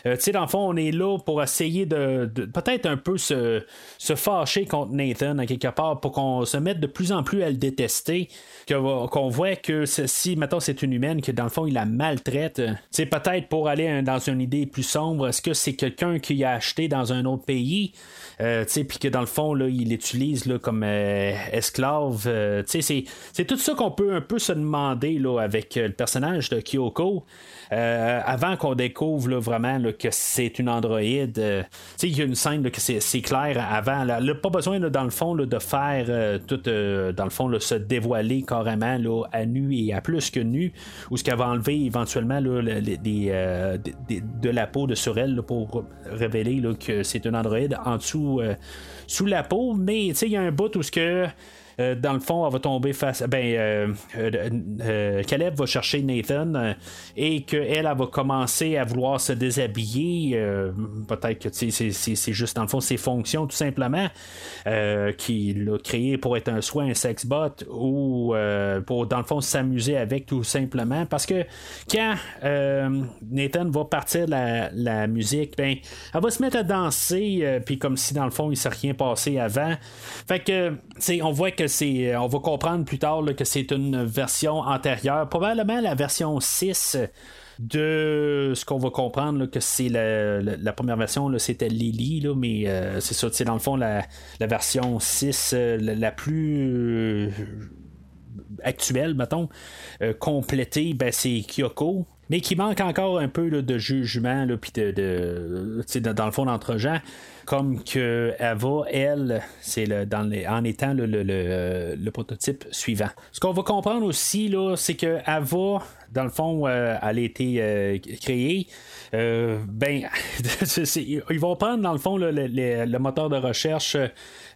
Euh, tu sais, dans le fond, on est là pour essayer de, peut-être un peu se, se, fâcher contre Nathan à quelque part pour qu'on se mette de plus en plus à le détester, qu'on voit que si, maintenant c'est une humaine, que dans le fond, il la maltraite. Tu sais, peut-être pour aller dans une idée plus sombre, est-ce que c'est quelqu'un qui a acheté dans un autre pays? Euh, puis que dans le fond, là, il l'utilise comme euh, esclave. Euh, c'est tout ça qu'on peut un peu se demander là, avec le personnage de Kyoko. Avant qu'on découvre vraiment que c'est une androïde, il y a une scène que c'est clair avant. Là, pas besoin dans le fond de faire tout dans le fond se dévoiler carrément là, à nu et à plus que nu, ou ce qu'elle va enlever éventuellement de la peau de sur elle pour révéler que c'est une androïde en dessous sous la peau. Mais il y a un bout où ce que euh, dans le fond, elle va tomber face. Ben, euh, euh, Caleb va chercher Nathan et qu'elle, elle va commencer à vouloir se déshabiller. Peut-être que c'est juste, dans le fond, ses fonctions, tout simplement, qu'il a créé pour être un soit un sex bot ou pour, dans le fond, s'amuser avec, tout simplement. Parce que quand Nathan va partir de la, musique, ben, elle va se mettre à danser, puis comme si, dans le fond, il ne s'est rien passé avant. Fait que, on voit que Euh, on va comprendre plus tard que c'est une version antérieure, probablement la version 6 de ce qu'on va comprendre que c'est la, première version c'était Lily mais euh, c'est ça c'est dans le fond la, version 6 euh, la, plus actuelle mettons complétée ben, c'est Kyoko mais qui manque encore un peu de jugement puis de, dans le fond d'entre gens comme que Ava, elle, c'est le, dans en étant le, le, prototype suivant. Ce qu'on va comprendre aussi, là, c'est que Ava, dans le fond, euh, elle a été euh, créée. Euh, ben, ils vont prendre dans le fond le, moteur de recherche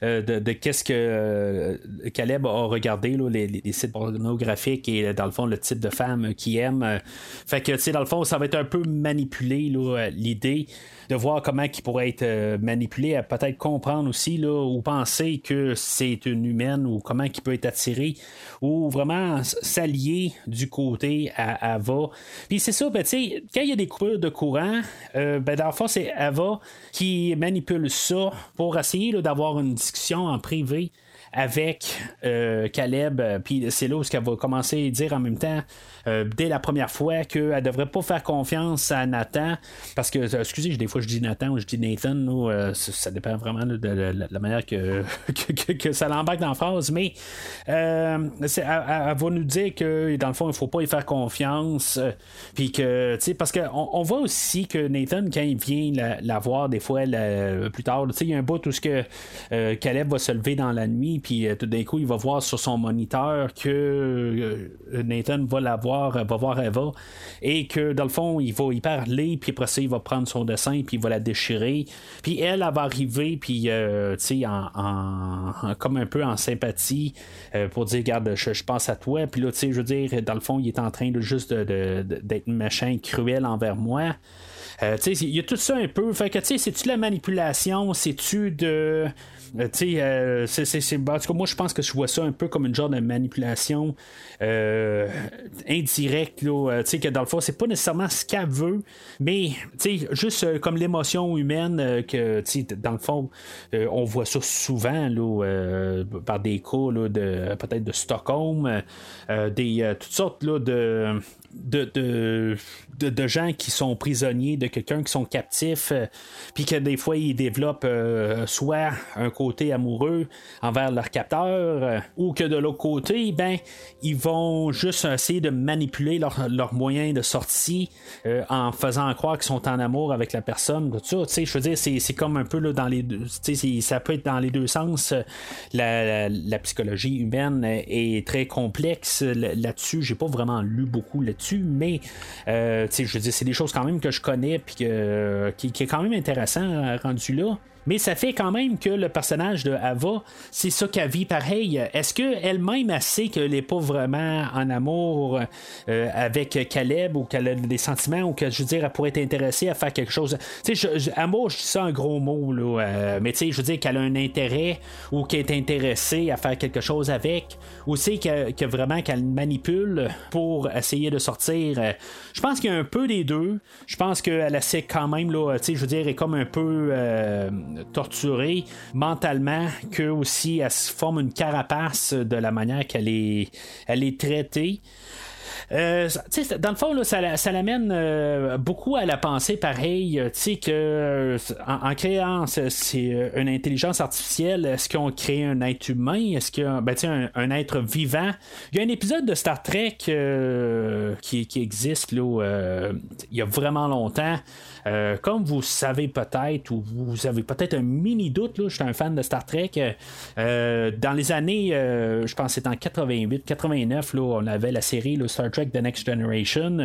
de, qu'est-ce que Caleb a regardé, les, sites pornographiques et dans le fond le type de femme qu'il aime. fait que, tu sais, dans le fond, ça va être un peu manipulé l'idée de voir comment il pourrait être euh, manipulé, à peut-être comprendre aussi là, ou penser que c'est une humaine ou comment il peut être attiré ou vraiment s'allier du côté à Ava. Puis c'est ça, ben, quand il y a des coupures de courant, euh, ben, dans le fond, c'est Ava qui manipule ça pour essayer d'avoir une discussion en privé avec euh, Caleb. Puis c'est là où elle va commencer à dire en même temps euh, dès la première fois qu'elle devrait pas faire confiance à Nathan. Parce que, euh, excusez, des fois je dis Nathan ou je dis Nathan, euh, ça, dépend vraiment de, la, manière que, que, ça l'embarque dans la phrase. Mais elle, va nous dire que dans le fond, il faut pas y faire confiance. Puis que, tu sais, parce qu'on on voit aussi que Nathan, quand il vient la, voir des fois plus tard, tu sais, il y a un bout où ce que Caleb va se lever dans la nuit, puis tout d'un coup, il va voir sur son moniteur que Nathan va la voir va voir Eva, et que dans le fond, il va y parler, puis après ça, il va prendre son dessin, puis il va la déchirer. Puis elle, elle va arriver, puis euh, tu sais, en, comme un peu en sympathie, euh, pour dire, regarde, je, pense à toi. Puis là, tu sais, je veux dire, dans le fond, il est en train de juste d'être machin cruel envers moi. Euh, tu sais, il y a tout ça un peu. Fait que, tu sais, c'est-tu la manipulation? C'est-tu de. Euh, tu sais, euh, c'est, en tout cas, moi, je pense que je vois ça un peu comme une genre de manipulation euh, indirecte, là, tu sais, que dans le fond, c'est pas nécessairement ce qu'elle veut, mais, tu sais, juste comme l'émotion humaine, que, tu sais, dans le fond, on voit ça souvent, là, par des cas, là, de, peut-être de Stockholm, des, toutes sortes, là, de de, de, de, gens qui sont prisonniers de quelqu'un qui sont captifs, puis que des fois ils développent soit un côté amoureux envers leur capteur, ou que de l'autre côté, ben ils vont juste essayer de manipuler leurs leur moyens de sortie en faisant croire qu'ils sont en amour avec la personne. Tout ça, je veux dire, c'est comme un peu là, dans les deux. Ça peut être dans les deux sens. La, la, psychologie humaine est très complexe là-dessus. J'ai pas vraiment lu beaucoup là-dessus, mais euh, je veux c'est des choses quand même que je connais puis que, qui, qui, est quand même intéressant euh, rendu là. Mais ça fait quand même que le personnage de Ava, c'est ça qu'elle vit pareil. Est-ce qu'elle-même, elle sait qu'elle n'est pas vraiment en amour euh, avec Caleb ou qu'elle a des sentiments ou que, je veux dire, elle pourrait être intéressée à faire quelque chose? Tu sais, amour, je dis ça un gros mot, là, euh, mais tu sais, je veux dire qu'elle a un intérêt ou qu'elle est intéressée à faire quelque chose avec ou c'est que, vraiment qu'elle manipule pour essayer de sortir. Euh, je pense qu'il y a un peu des deux. Je pense qu'elle essaie quand même, là, tu sais, je veux dire, est comme un peu torturée mentalement, que aussi elle se forme une carapace de la manière qu'elle est, elle est traitée. Euh, dans le fond, ça, l'amène euh, beaucoup à la pensée pareil, euh, que en, créant c'est, une intelligence artificielle, est-ce qu'on crée un être humain, est-ce a ben, un, un, être vivant? Il y a un épisode de Star Trek qui, qui, existe là, il y a vraiment longtemps. Euh, comme vous savez peut-être, ou vous avez peut-être un mini doute, là, je suis un fan de Star Trek. Euh, dans les années, euh, je pense que c'est en 88, 89, là, on avait la série Star Trek The Next Generation,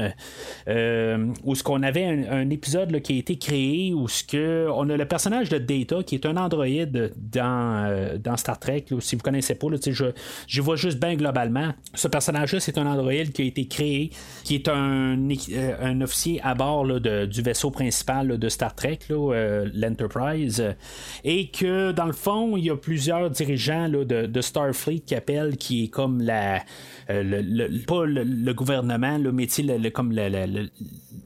où ce qu'on avait un, épisode qui a été créé où ce que on a le personnage de Data qui est un androïde dans, dans Star Trek. si vous connaissez pas, je, je vois juste bien globalement. Ce personnage-là, c'est un androïde qui a été créé, qui est un, un officier à bord du vaisseau principal de Star Trek, euh, l'Enterprise, et que dans le fond, il y a plusieurs dirigeants de, Starfleet qui appellent, qui est comme la. Euh, le, pas le, gouvernement, le métier, comme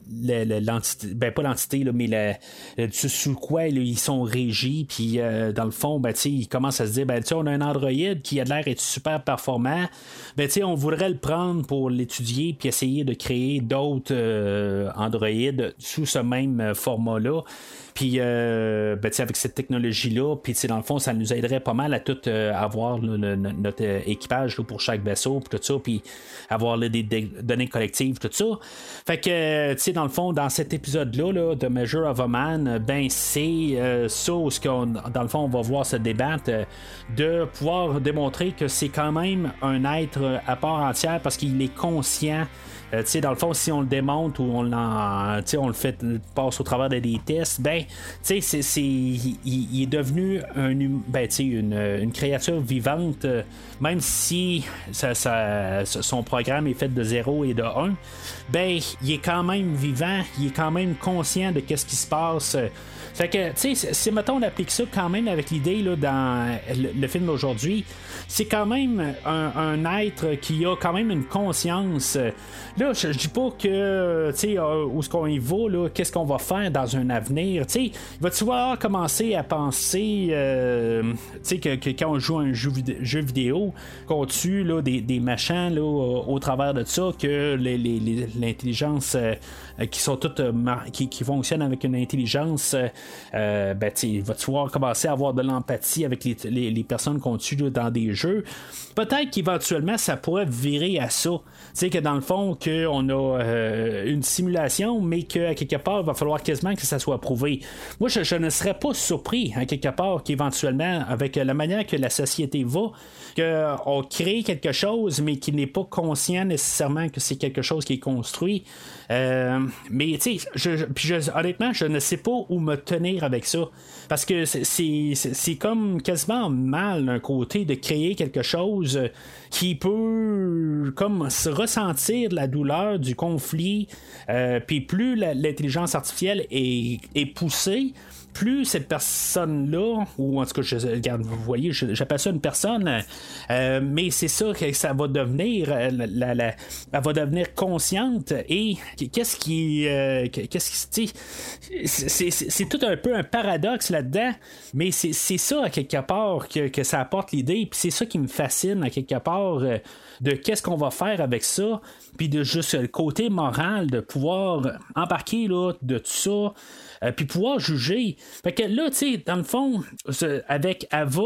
l'entité, ben pas l'entité, mais sous quoi ils sont régis, puis euh, dans le fond, ben, ils commencent à se dire, ben, on a un androïde qui a l'air d'être super performant, ben, on voudrait le prendre pour l'étudier, puis essayer de créer d'autres androïdes sous ce même euh, format-là. Puis, euh, ben, avec cette technologie-là, puis dans le fond, ça nous aiderait pas mal à tout euh, avoir notre équipage pour chaque vaisseau, puis tout ça, puis avoir des, données collectives, tout ça. Fait que, tu sais, dans le fond, dans cet épisode-là, de Measure of a Man, ben, c'est ça où, dans le fond, on va voir se débattre, de pouvoir démontrer que c'est quand même un être à part entière parce qu'il est conscient euh, dans le fond, si on le démonte ou on, on le fait passe au travers de des tests, ben, c'est, c'est, il, est devenu un, ben, une, une, créature vivante, euh, même si son programme est fait de 0 et de 1, ben, il est quand même vivant, il est quand même conscient de ce qui se passe. Fait que, tu sais, si mettons on applique ça quand même avec l'idée là, dans le, film d'aujourd'hui, c'est quand même un, être qui a quand même une conscience. Là, je, dis pas que, tu sais, euh, où est-ce qu'on y va, là, qu'est-ce qu'on va faire dans un avenir, tu sais, va-tu voir commencer à penser, euh, tu sais, que, quand on joue un jeu, vidéo, qu'on tue là, des, des machins là, au, travers de ça, que l'intelligence euh, qui sont toutes qui, qui, fonctionnent avec une intelligence euh, ben, il va pouvoir commencer à avoir de l'empathie avec les, personnes qu'on tue dans des jeux? Peut-être qu'éventuellement, ça pourrait virer à ça. Sais, que dans le fond, qu'on a euh, une simulation, mais qu'à quelque part, il va falloir quasiment que ça soit prouvé. Moi, je, ne serais pas surpris, à quelque part, qu'éventuellement, avec la manière que la société va, qu'on crée quelque chose, mais qui n'est pas conscient nécessairement que c'est quelque chose qui est construit. Euh, mais tu sais, honnêtement, je ne sais pas où me tenir avec ça. Parce que c'est comme quasiment mal d'un côté de créer quelque chose qui peut comme se ressentir la douleur du conflit. Euh, puis plus l'intelligence artificielle est, est poussée, plus cette personne-là, ou en tout cas, je, regarde, vous voyez, j'appelle ça une personne, euh, mais c'est ça que ça va devenir, la, elle va devenir consciente et qu'est-ce qui, qu'est-ce qui, c'est tout un peu un paradoxe là-dedans, mais c'est ça à quelque part que, que ça apporte l'idée, puis c'est ça qui me fascine à quelque part de qu'est-ce qu'on va faire avec ça, puis de juste le côté moral de pouvoir embarquer là, de tout ça. Euh, puis pouvoir juger. Fait que là, tu sais, dans le fond, avec Ava,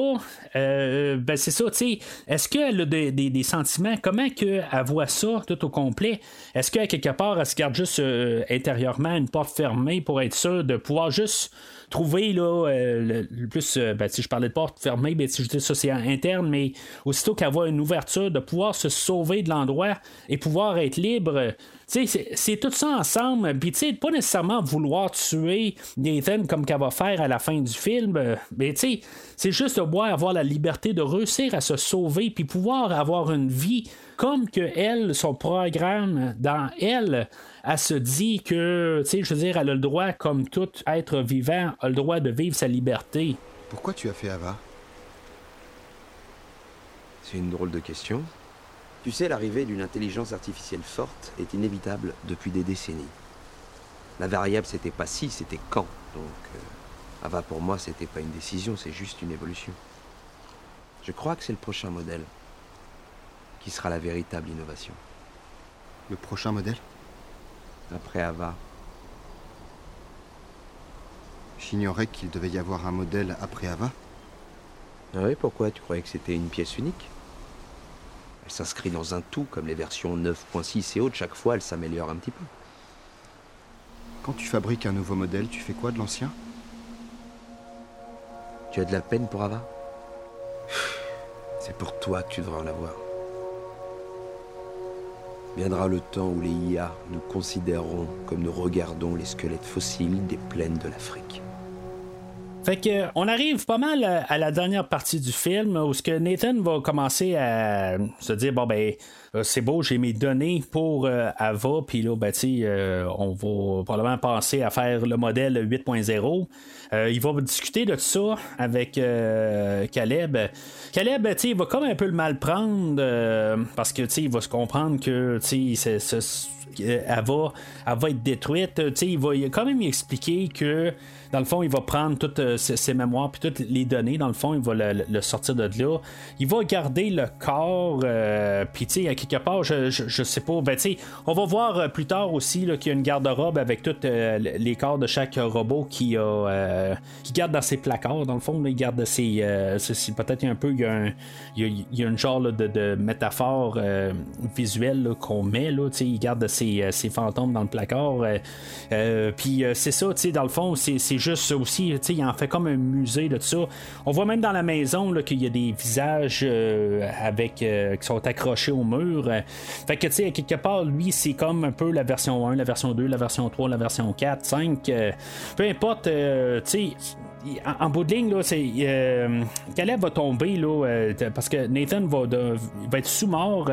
euh, ben c'est ça, tu sais, est-ce qu'elle a des, sentiments? Comment qu'elle voit ça tout au complet? Est-ce qu'à quelque part, elle se garde juste euh, intérieurement une porte fermée pour être sûre de pouvoir juste trouver là, le, plus, ben, si je parlais de porte fermée, ben, si je dis ça c'est interne, mais aussitôt qu'avoir une ouverture, de pouvoir se sauver de l'endroit et pouvoir être libre. C'est tout ça ensemble. Puis, pas nécessairement vouloir tuer Nathan comme qu'elle va faire à la fin du film. Euh, mais, c'est juste de avoir la liberté de réussir à se sauver puis pouvoir avoir une vie comme que elle, son programme dans elle, elle se dit que, tu sais, je veux dire, elle a le droit, comme tout être vivant, a le droit de vivre sa liberté. Pourquoi tu as fait Ava? C'est une drôle de question. Tu sais, l'arrivée d'une intelligence artificielle forte est inévitable depuis des décennies. La variable, c'était pas si, c'était quand. Donc, euh, Ava, pour moi, c'était pas une décision, c'est juste une évolution. Je crois que c'est le prochain modèle qui sera la véritable innovation. Le prochain modèle? Après Ava. J'ignorais qu'il devait y avoir un modèle après Ava. Ah oui, pourquoi? Tu croyais que c'était une pièce unique? Elle s'inscrit dans un tout, comme les versions 9.6 et autres. Chaque fois, elle s'améliore un petit peu. Quand tu fabriques un nouveau modèle, tu fais quoi de l'ancien? Tu as de la peine pour Ava? C'est pour toi que tu devrais en avoir. Viendra le temps où les IA nous considéreront comme nous regardons les squelettes fossiles des plaines de l'Afrique. Fait que on arrive pas mal à la dernière partie du film où ce que Nathan va commencer à se dire bon ben euh, c'est beau, j'ai mes données pour euh, Ava, puis là, ben, euh, on va probablement penser à faire le modèle 8.0. il va discuter de ça avec Caleb. Caleb, il va comme un peu le mal prendre parce que il va se comprendre que c'est, elle, va, elle va être détruite. il va quand même expliquer que dans le fond, il va prendre toutes ses, mémoires puis toutes les données. Dans le fond, il va le, sortir de là. Il va garder le corps. puis, tu sais, quelque part, je, je, sais pas. Ben, on va voir euh, plus tard aussi qu'il y a une garde-robe avec tous euh, les corps de chaque robot qui, a, euh, qui garde dans ses placards. Dans le fond, il garde ses. peut-être un peu. Il y a, un, il y a, une genre de, de, métaphore visuelle qu'on met. Là, il garde ses, ses, fantômes dans le placard. Puis c'est ça, dans le fond, c'est juste aussi. Il en fait comme un musée de ça. On voit même dans la maison qu'il y a des visages avec, qui sont accrochés au mur. Euh, fait que, tu sais, quelque part, lui, c'est comme un peu la version 1, la version 2, la version 3, la version 4, 5. Euh, peu importe, euh, tu sais en, bout de ligne, là, c'est, Caleb va tomber là, parce que Nathan va, va être sous-mort.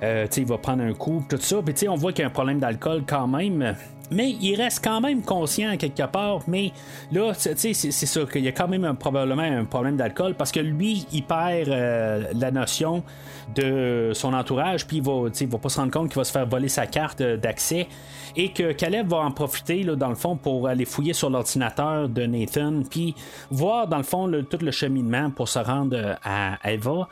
il va prendre un coup, tout ça. Puis on voit qu'il y a un problème d'alcool quand même. Mais il reste quand même conscient quelque part. Mais là, c'est, c'est sûr qu'il y a quand même probablement un problème d'alcool parce que lui, il perd la notion de son entourage, puis il va, va pas se rendre compte qu'il va se faire voler sa carte euh, d'accès et que Caleb va en profiter là, dans le fond pour aller fouiller sur l'ordinateur de Nathan puis voir dans le fond tout le cheminement pour se rendre euh, à Eva.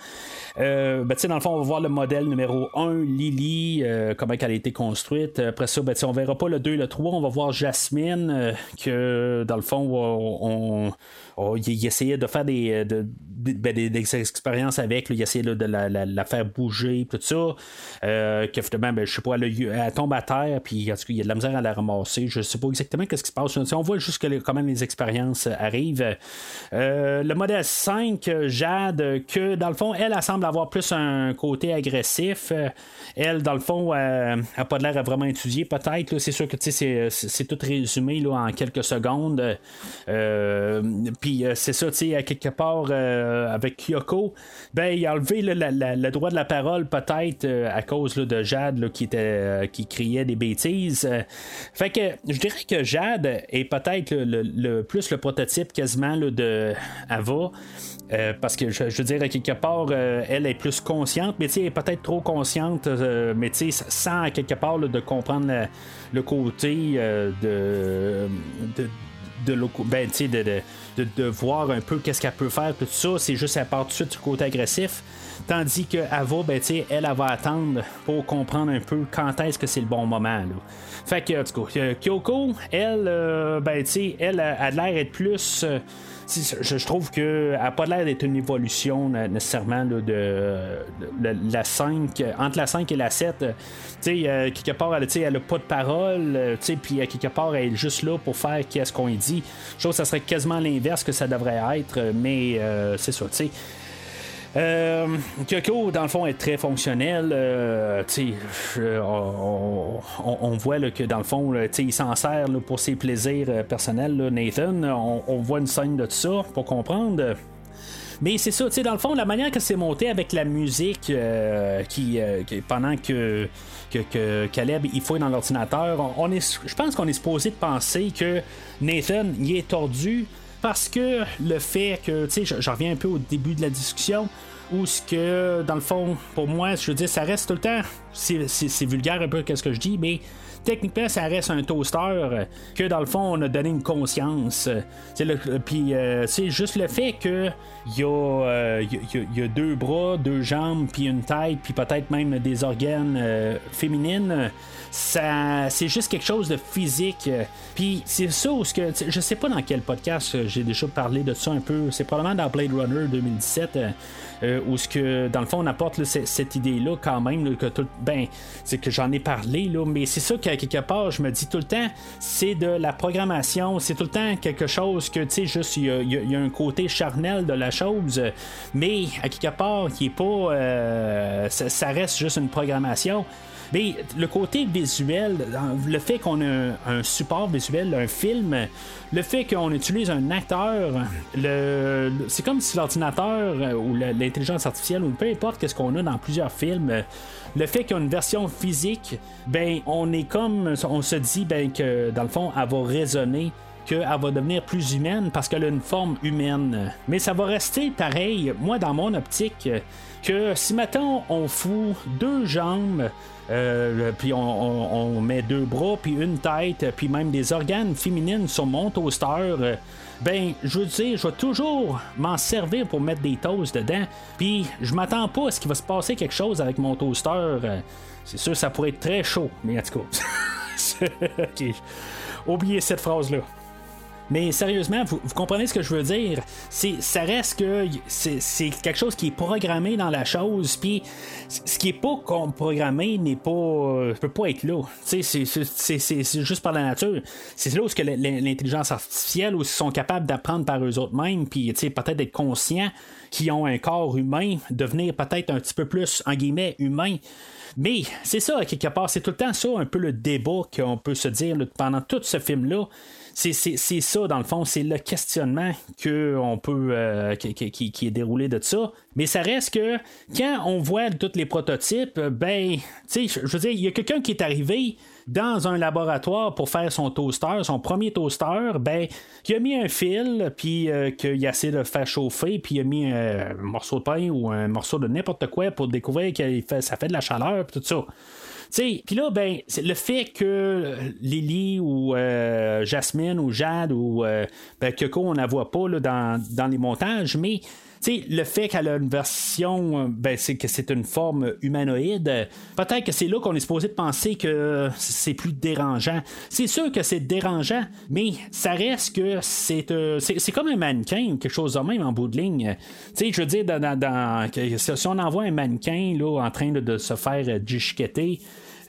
Euh, ben, dans le fond, on va voir le modèle numéro 1, Lily, euh, comment elle a été construite. Après ça, ben, on verra pas le 2 et le 3. On va voir Jasmine, que dans le fond, on, il, essayait de faire des, ben, des, expériences avec. il essayait de la, faire bouger, tout ça. que finalement, ben, je sais pas, elle, tombe à terre, puis en tout cas, il y a de la misère à la ramasser. Je sais pas exactement ce qui se passe. On voit juste que comment les expériences arrivent. Euh, le modèle 5, Jade, que dans le fond, elle, elle semble avoir plus un côté agressif. Elle, dans le fond, n'a pas l'air à vraiment étudier, peut-être. C'est sûr que c'est tout résumé en quelques secondes. Puis c'est ça, tu sais, à quelque part avec Kyoko, ben, il a enlevé le droit de la parole peut-être à cause de Jade qui, était, qui criait des bêtises. fait que je dirais que Jade est peut-être le, plus le prototype quasiment de Ava. Euh, parce que je, veux dire, à quelque part, euh, elle est plus consciente, mais elle est peut-être trop consciente, euh, mais sans à quelque part de comprendre le côté de, de, de, ben, de, de, voir un peu qu'est-ce qu'elle peut faire, tout ça. C'est juste elle part tout de suite du côté agressif. Tandis que Ava, ben, elle, elle va attendre pour comprendre un peu quand est-ce que c'est le bon moment. Fait que, cas, Kyoko, elle, ben, elle a l'air d'être plus je, trouve qu'elle n'a pas l'air d'être une évolution nécessairement de, la 5, entre la 5 et la 7. Tu sais, euh, quelque part, elle, elle a pas de parole, euh, puis euh, quelque part, elle est juste là pour faire qu'est-ce qu'on dit. Je trouve que ça serait quasiment l'inverse que ça devrait être, mais c'est ça, tu sais. Euh, dans le fond, est très fonctionnel. Euh, on, voit que dans le fond, il s'en sert pour ses plaisirs euh, personnels. Nathan, on, voit une scène de tout ça pour comprendre. Mais c'est ça, dans le fond, la manière que c'est monté avec la musique qui, pendant que, Caleb il fouille dans l'ordinateur, je pense qu'on est supposé de penser que Nathan il est tordu parce que le fait que, tu sais, je, reviens un peu au début de la discussion, où ce que, dans le fond, pour moi, je veux dire, ça reste tout le temps, c'est vulgaire un peu qu'est-ce que je dis, mais techniquement, ça reste un toaster euh, que dans le fond, on a donné une conscience. Puis, euh, c'est juste le fait que il y, euh, y, a deux bras, deux jambes, puis une tête, puis peut-être même des organes féminines. Ça, c'est juste quelque chose de physique. Puis c'est ça où que je sais pas dans quel podcast j'ai déjà parlé de ça un peu. C'est probablement dans Blade Runner 2017 euh, ce que dans le fond on apporte cette idée-là quand même que tout ben c'est que j'en ai parlé là, mais c'est ça qu'à quelque part je me dis tout le temps c'est de la programmation, c'est tout le temps quelque chose que tu sais juste il y, a un côté charnel de la chose, mais à quelque part qui est pas euh, ça reste juste une programmation. Mais le côté visuel, le fait qu'on a un, support visuel, un film, le fait qu'on utilise un acteur, le, c'est comme si l'ordinateur euh, ou l'intelligence artificielle ou peu importe qu'est-ce qu'on a dans plusieurs films, le fait qu'il y a une version physique, ben on est comme, on se dit ben que dans le fond, elle va résonner qu'elle va devenir plus humaine parce qu'elle a une forme humaine. Mais ça va rester pareil, moi dans mon optique, que si maintenant on fout deux jambes, euh, puis on, met deux bras, puis une tête, puis même des organes féminines sur mon toaster. Euh, ben, je veux dire, je vais toujours m'en servir pour mettre des toasts dedans. Puis, je m'attends pas à ce qu'il va se passer quelque chose avec mon toaster. Euh, c'est sûr, ça pourrait être très chaud, mais en tout cas. Oubliez cette phrase-là. Mais sérieusement, vous, comprenez ce que je veux dire? Ça reste que c'est, quelque chose qui est programmé dans la chose, puis ce qui est pas programmé n'est pas, euh, peut pas être là. C'est, juste par la nature. C'est là où que l'intelligence artificielle où ils sont capables d'apprendre par eux autres mêmes, puis peut-être d'être conscients qu'ils ont un corps humain, devenir peut-être un petit peu plus en guillemets humain. Mais c'est ça, quelque part, c'est tout le temps ça, un peu le débat qu'on peut se dire pendant tout ce film-là c'est ça, dans le fond, c'est le questionnement que on peut, euh, qui, est déroulé de ça. Mais ça reste que quand on voit tous les prototypes, ben, tu sais, je veux dire, il y a quelqu'un qui est arrivé dans un laboratoire pour faire son toaster, son premier toaster, ben, qui a mis un fil, puis euh, qu'il a essayé de faire chauffer, puis il a mis un morceau de pain ou un morceau de n'importe quoi pour découvrir que ça fait de la chaleur, tout ça. Puis là, ben, le fait que Lily ou euh, Jasmine ou Jade ou euh, ben, on la voit pas là, dans, dans les montages, mais le fait qu'elle a une version, ben, c'est que c'est une forme humanoïde, peut-être que c'est là qu'on est supposé de penser que c'est plus dérangeant. C'est sûr que c'est dérangeant, mais ça reste que c'est euh, c'est comme un mannequin quelque chose de même en bout de ligne. sais, je veux dire, dans, si on envoie un mannequin là, en train de, se faire disqueter,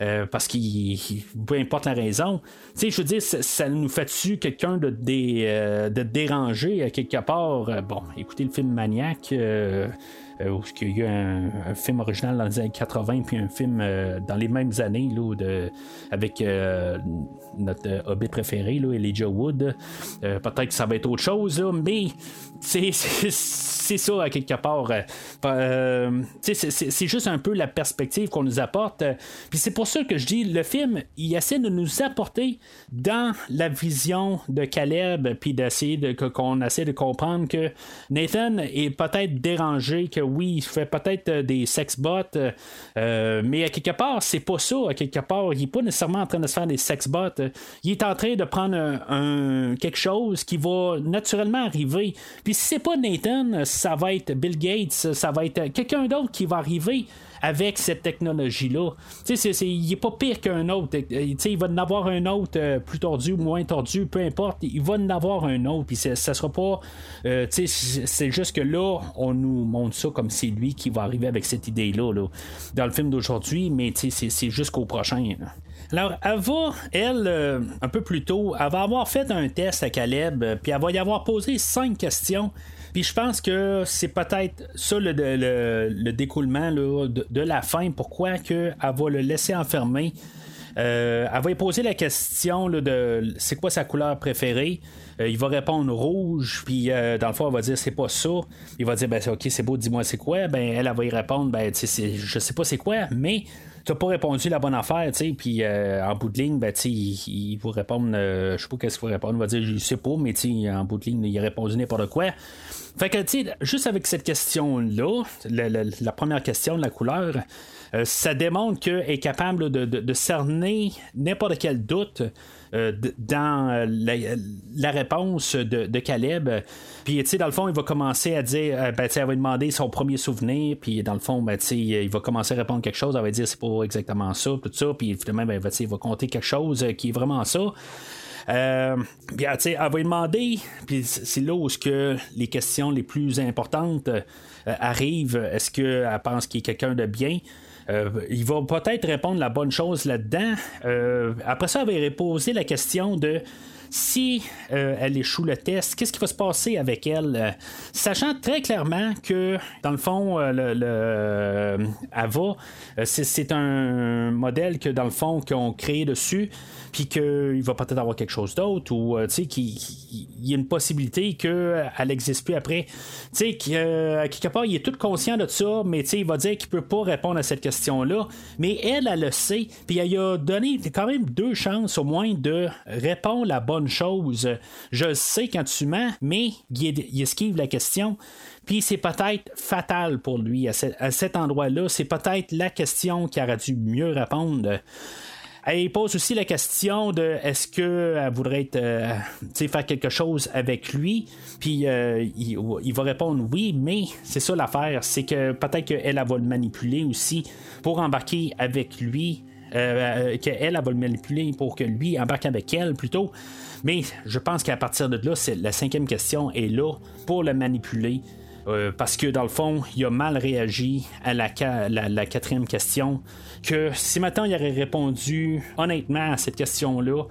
euh, parce qu'il peu importe la raison. Tu sais, je veux dire, ça, nous fait-tu quelqu'un de, dé, euh, de déranger à quelque part? Euh, bon, écoutez le film Maniac. où il y a un, film original dans les années 80, puis un film dans les mêmes années là, de, avec notre hobby préféré, là, Elijah Wood. Peut-être que ça va être autre chose, mais c'est ça, à quelque part. c'est juste un peu la perspective qu'on nous apporte. Puis c'est pour ça que je dis, le film, il essaie de nous apporter dans la vision de Caleb, puis d'essayer de, qu'on essaie de comprendre que Nathan est peut-être dérangé, que oui, il fait peut-être euh, des sex-bots, euh, mais à quelque part, c'est pas ça. À quelque part, il est pas nécessairement en train de se faire des sex-bots. Il est en train de prendre quelque chose qui va naturellement arriver. Puis si c'est pas Nathan, ça va être Bill Gates, ça va être quelqu'un d'autre qui va arriver avec cette technologie-là. Il n'est pas pire qu'un autre. Euh, il va en avoir un autre euh, plus tordu ou moins tordu, peu importe. Il va en avoir un autre. Puis ça sera pas. Euh, c'est juste que là, on nous montre ça comme c'est lui qui va arriver avec cette idée-là là, dans le film d'aujourd'hui, mais c'est jusqu'au prochain. Alors, elle va, elle, un peu plus tôt, elle va avoir fait un test à Caleb, puis elle va y avoir posé cinq questions puis je pense que c'est peut-être ça le, le, découlement de, la fin. Pourquoi que elle va le laisser enfermer? Euh, elle va lui poser la question de c'est quoi sa couleur préférée. Euh, il va répondre rouge, puis euh, dans le fond, elle va dire c'est pas ça. Il va dire ben ok, c'est beau, dis-moi c'est quoi. Ben elle, elle va y répondre ben je sais pas c'est quoi, mais tu n'as pas répondu la bonne affaire, tu sais, puis en bout de ligne, ben, tu il, il va répondre, je sais pas qu'est-ce qu'il va répondre, il va dire, je sais pas, mais tu en bout de ligne, il a répondu n'importe quoi. Fait que, tu sais, juste avec cette question-là, la, première question de la couleur, ça démontre qu'elle est capable de, cerner n'importe quel doute. Euh, dans euh, la, réponse de, Caleb. Puis, tu sais, dans le fond, il va commencer à dire, ben, tu elle va demander son premier souvenir, puis dans le fond, ben, tu sais, il va commencer à répondre quelque chose, elle va dire c'est pas exactement ça, tout ça, puis finalement, ben, il va compter quelque chose qui est vraiment ça. Euh, puis, ah, elle va lui demander, puis c'est là où que les questions les plus importantes euh, arrivent. Est-ce qu'elle pense qu'il est quelqu'un de bien? Euh, il va peut-être répondre la bonne chose là-dedans. après ça, elle va poser la question de si elle échoue le test, qu'est-ce qui va se passer avec elle? sachant très clairement que, dans le fond, le, Ava, c'est un modèle que, dans le fond, qu'on crée dessus puis qu'il va peut-être avoir quelque chose d'autre, ou euh, tu sais, qu'il y a une possibilité qu'elle n'existe plus après. Tu sais, qu'à quelque part, il est tout conscient de ça, mais tu sais, il va dire qu'il peut pas répondre à cette question-là. Mais elle, elle le sait, puis elle a donné quand même deux chances au moins de répondre la bonne chose. Je sais quand tu mens, mais il, esquive la question. Puis c'est peut-être fatal pour lui à, à cet endroit-là. C'est peut-être la question qui aurait dû mieux répondre. Elle pose aussi la question de est-ce qu'elle voudrait être, euh, faire quelque chose avec lui? Puis euh, il, va répondre oui, mais c'est ça l'affaire. C'est que peut-être qu'elle va le manipuler aussi pour embarquer avec lui. Euh, qu'elle va le manipuler pour que lui embarque avec elle plutôt. Mais je pense qu'à partir de là, la cinquième question est là pour le manipuler. Euh, parce que dans le fond, il a mal réagi à la, quatrième question. Que si maintenant il aurait répondu honnêtement à cette question-là,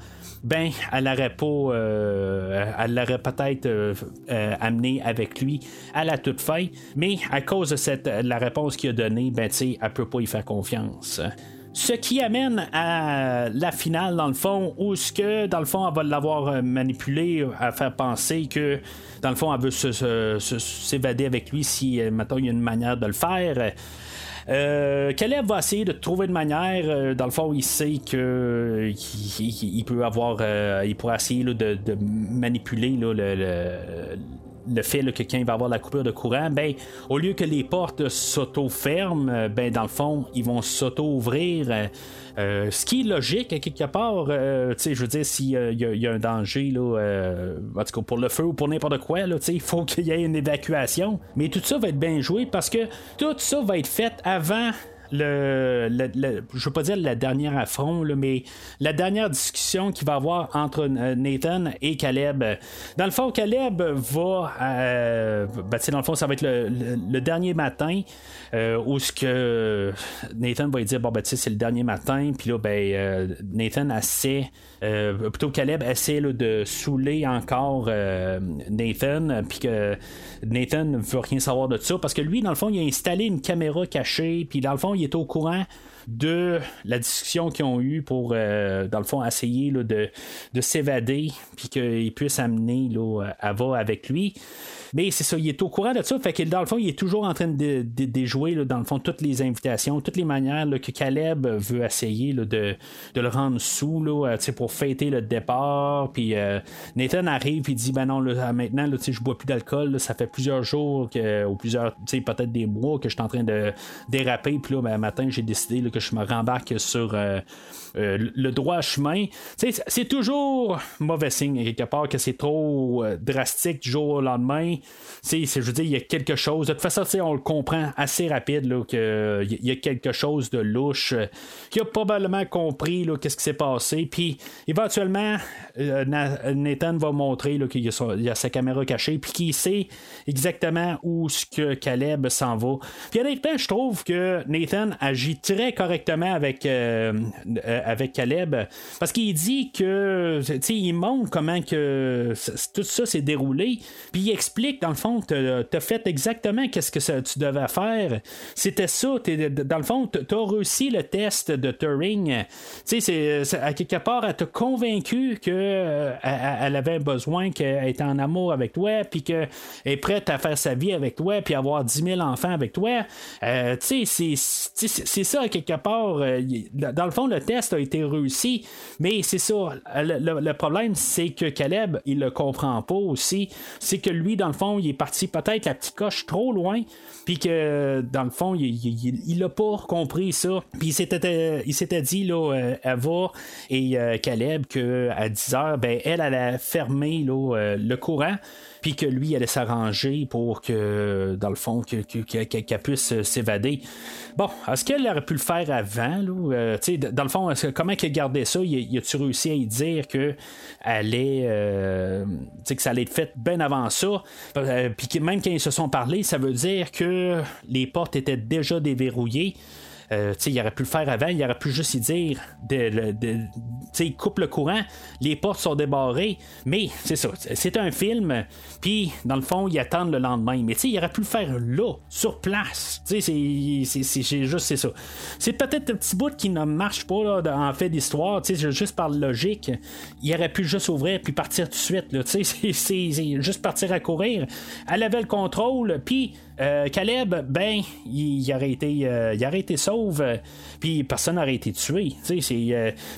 ben, elle l'aurait pas, euh, elle l'aurait peut-être euh, amené avec lui à la toute fin. Mais à cause de cette, la réponse qu'il a donnée, ben, tu sais, elle peut pas y faire confiance. Ce qui amène à la finale, dans le fond, où ce que, dans le fond, elle va l'avoir euh, manipulé à faire penser que, dans le fond, elle veut s'évader avec lui si, euh, maintenant il y a une manière de le faire. Euh, Caleb va essayer de trouver une manière. Euh, dans le fond, il sait que il, peut avoir, il pourrait essayer de, de, manipuler le, le fait que quand il va avoir la coupure de courant, ben, au lieu que les portes s'auto-ferment, euh, ben, dans le fond, ils vont s'auto-ouvrir. Euh, euh, ce qui est logique, à quelque part, je veux dire, s'il y, a un danger, là, en tout cas pour le feu ou pour n'importe quoi, il faut qu'il y ait une évacuation. Mais tout ça va être bien joué parce que tout ça va être fait avant le, je veux pas dire la dernière affront, mais la dernière discussion qu'il va avoir entre Nathan et Caleb. Dans le fond, Caleb va, euh, ben, dans le fond, ça va être le, dernier matin euh, où ce que Nathan va lui dire, bon, ben, c'est le dernier matin, puis là, ben, euh, Nathan essaie, plutôt Caleb essaie de saouler encore Nathan, puis que Nathan ne veut rien savoir de ça, parce que lui, dans le fond, il a installé une caméra cachée, puis dans le fond, il est au courant de la discussion qu'ils ont eue pour, euh, dans le fond, essayer de, de s'évader, puis qu'il puisse amener là, Ava avec lui. Mais c'est ça, il est au courant de ça. Fait que dans le fond, il est toujours en train de, déjouer, dans le fond, toutes les invitations, toutes les manières que Caleb veut essayer de, le rendre sous là, euh, pour fêter le départ. Puis euh, Nathan arrive et dit Ben non, là, maintenant, là, je bois plus d'alcool. Ça fait plusieurs jours ou plusieurs, peut-être des mois que je suis en train de déraper. Puis là, ben, matin, j'ai décidé que je me rembarque sur. Euh, le droit chemin. C'est toujours mauvais signe, quelque part, que c'est trop drastique du jour au lendemain je veux dire, il y a quelque chose. De toute façon, on le comprend assez rapide qu'il y a quelque chose de louche, euh, qui a probablement compris qu'est-ce qui s'est passé. Puis éventuellement, euh, Nathan va montrer qu'il y, a sa caméra cachée, puis qu'il sait exactement où ce que Caleb s'en va. Puis honnêtement, je trouve que Nathan agit très correctement avec, euh, avec Caleb, parce qu'il dit que, il montre comment que tout ça s'est déroulé, puis il explique dans le fond, tu as fait exactement qu'est-ce que tu devais faire. C'était ça. dans le fond, tu as réussi le test de Turing. Tu sais, à quelque part, elle t'a convaincu qu'elle euh, avait besoin qu'elle était en amour avec toi, puis qu'elle est prête à faire sa vie avec toi, puis avoir 10 000 enfants avec toi. Euh, tu sais, c'est ça, à quelque part. Euh, dans le fond, le test a été réussi, mais c'est ça. Le, problème, c'est que Caleb, il le comprend pas aussi. C'est que lui, dans le fond, il est parti peut-être la petite coche trop loin, puis que dans le fond, il n'a pas compris ça. Puis il s'était, dit, là, Ava euh, et euh, Caleb, qu'à 10 heures, ben, elle allait fermer là, euh, le courant puis que lui allait s'arranger pour que, dans le fond, qu'elle puisse s'évader. Bon, est-ce qu'elle aurait pu le faire avant? Là? dans le fond, comment qu'elle gardait ça? Y a-tu réussi à y dire que, allait, que ça allait être fait bien avant ça? Euh, puis même quand ils se sont parlé, ça veut dire que les portes étaient déjà déverrouillées. Euh, il aurait pu le faire avant, il aurait pu juste y dire de, il coupe le courant, les portes sont débarrées, mais c'est ça, c'est un film, puis dans le fond, ils attendent le lendemain. Mais il aurait pu le faire là, sur place. C'est juste c'est ça. C'est peut-être un petit bout qui ne marche pas là, en fait d'histoire, juste par logique. Il aurait pu juste ouvrir puis partir tout de suite. C'est juste partir à courir. Elle avait le contrôle, puis euh, Caleb, ben, il, aurait été, euh, aurait été sauve, euh, puis personne n'aurait été tué.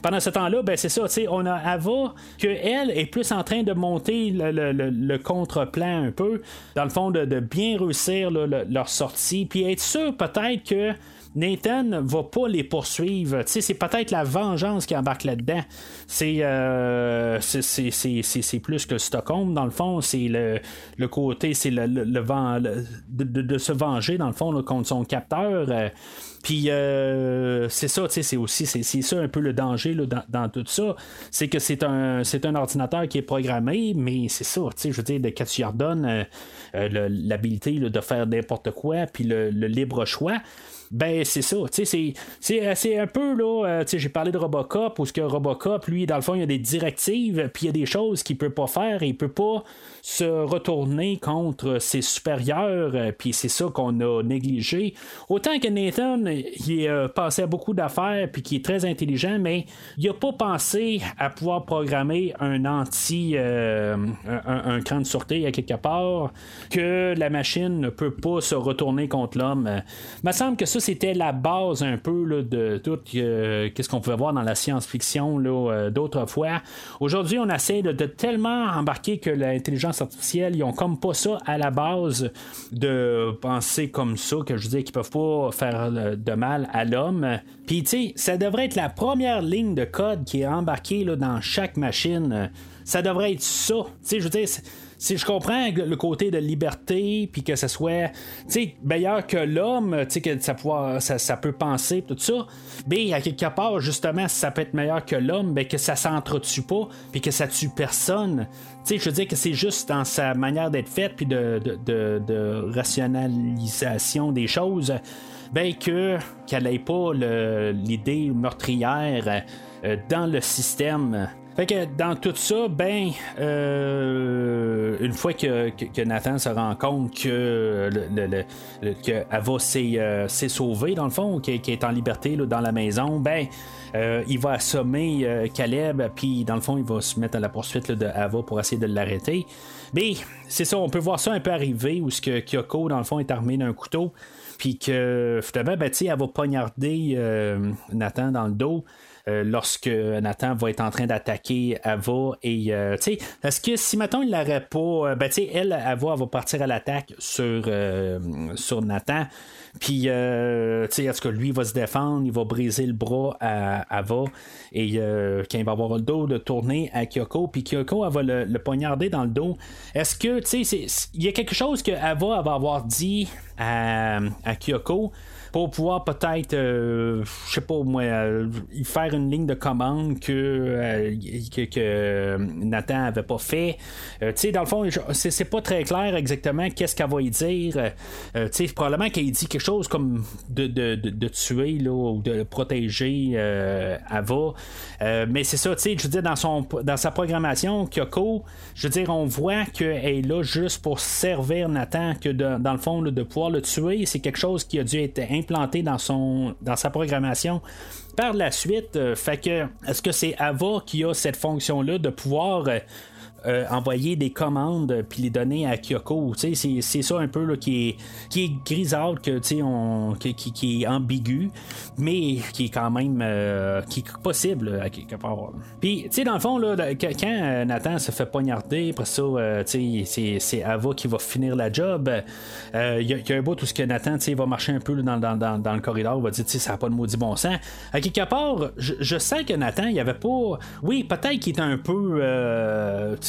pendant ce temps-là, ben, c'est ça, on a Ava, que elle est plus en train de monter le, contre-plan un peu, dans le fond, de, bien réussir leur sortie, puis être sûr peut-être que Nathan va pas les poursuivre. c'est peut-être la vengeance qui embarque là-dedans. Euh, c'est, c'est, plus que Stockholm, dans le fond. C'est le, côté, c'est le, le, de, se venger, dans le fond, contre son capteur. Euh, puis euh, c'est ça, c'est aussi c'est, ça un peu le danger dans, tout ça. C'est que c'est un c'est un ordinateur qui est programmé, mais c'est ça, je veux dire, quand tu leur donnes l'habilité de faire n'importe quoi, puis le, libre choix ben c'est ça. C'est un peu là. Euh, j'ai parlé de Robocop, où ce que Robocop, lui, dans le fond, il y a des directives, puis il y a des choses qu'il peut pas faire, et il peut pas se retourner contre ses supérieurs, euh, puis c'est ça qu'on a négligé. Autant que Nathan, il a passé à beaucoup d'affaires, puis qui est très intelligent, mais il a pas pensé à pouvoir programmer un anti, euh, un, cran de sûreté à quelque part, que la machine ne peut pas se retourner contre l'homme. Il me semble que ça, c'était la base un peu de tout euh, qu'est-ce qu'on pouvait voir dans la science-fiction d'autrefois. Aujourd'hui, on essaie de tellement embarquer que l'intelligence artificielle, ils ont comme pas ça à la base de penser comme ça, que je dis qu'ils peuvent pas faire de mal à l'homme. Puis, tu sais, ça devrait être la première ligne de code qui est embarquée dans chaque machine. Ça devrait être ça. Tu sais, je veux dire, si je comprends le côté de liberté, puis que ça soit meilleur que l'homme, que ça, ça, ça, peut penser, tout ça, mais à quelque part, justement, si ça peut être meilleur que l'homme, ben, que ça s'entretue pas, puis que ça tue personne. je veux dire que c'est juste dans sa manière d'être faite, puis de, de, rationalisation des choses, ben que qu'elle n'ait pas l'idée meurtrière euh, dans le système fait que dans tout ça, ben, euh, une fois que, Nathan se rend compte que, Ava euh, s'est sauvée, dans le fond, qui, est en liberté dans la maison, ben, euh, il va assommer Caleb, puis dans le fond, il va se mettre à la poursuite de Ava pour essayer de l'arrêter. Mais c'est ça, on peut voir ça un peu arriver, où ce que Kyoko, dans le fond, est armé d'un couteau, puis que finalement, ben, elle va poignarder Nathan dans le dos. Euh, lorsque Nathan va être en train d'attaquer Ava. Et, euh, tu sais, est-ce que si maintenant il l'aurait pas, euh, ben, tu sais, elle, Ava, va partir à l'attaque sur, sur Nathan. Puis, euh, tu sais, est-ce que lui va se défendre, il va briser le bras à Ava, et quand il va avoir le dos de tourner à Kyoko, puis Kyoko, elle va le, poignarder dans le dos. Est-ce que, tu sais, il y a quelque chose que Ava va avoir dit à, à Kyoko? Pour pouvoir peut-être, euh, je sais pas moi, euh, faire une ligne de commande que, euh, que, Nathan avait pas fait. tu sais, dans le fond, c'est pas très clair exactement qu'est-ce qu'elle va y dire. tu sais, probablement qu'elle dit quelque chose comme de, de, de, tuer là, ou de protéger Ava. mais c'est ça, tu sais, je veux dire, dans, son, dans sa programmation, Kyoko, je veux dire, on voit qu'elle est là juste pour servir Nathan, que dans le fond, de pouvoir le tuer, c'est quelque chose qui a dû être implanté dans, son, dans sa programmation par la suite. Euh, fait que, est-ce que c'est Ava qui a cette fonction-là de pouvoir euh, euh, envoyer des commandes puis les donner à Kyoko. C'est, c'est ça un peu qui, est, qui est grisâtre, que, on, qui, qui, est ambigu, mais qui est quand même euh, qui est possible à quelque part. Puis, dans le fond, là, quand euh, Nathan se fait poignarder, après ça, c'est, c'est Ava qui va finir la job. Il y, a un bout où ce que Nathan va marcher un peu dans, dans, dans, le corridor, il va dire ça n'a pas de maudit bon sens. À quelque part, je, je sais que Nathan, il avait pas. Oui, peut-être qu'il était un peu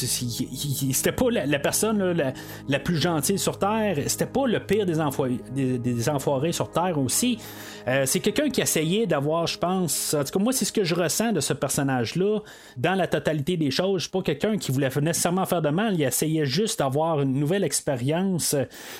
c'était pas la, personne la, plus gentille sur Terre, c'était pas le pire des, des, enfoirés sur Terre aussi. Euh, c'est quelqu'un qui essayait d'avoir, je pense, en tout cas, moi, c'est ce que je ressens de ce personnage-là dans la totalité des choses. Pas quelqu'un qui voulait nécessairement faire de mal, il essayait juste d'avoir une nouvelle expérience,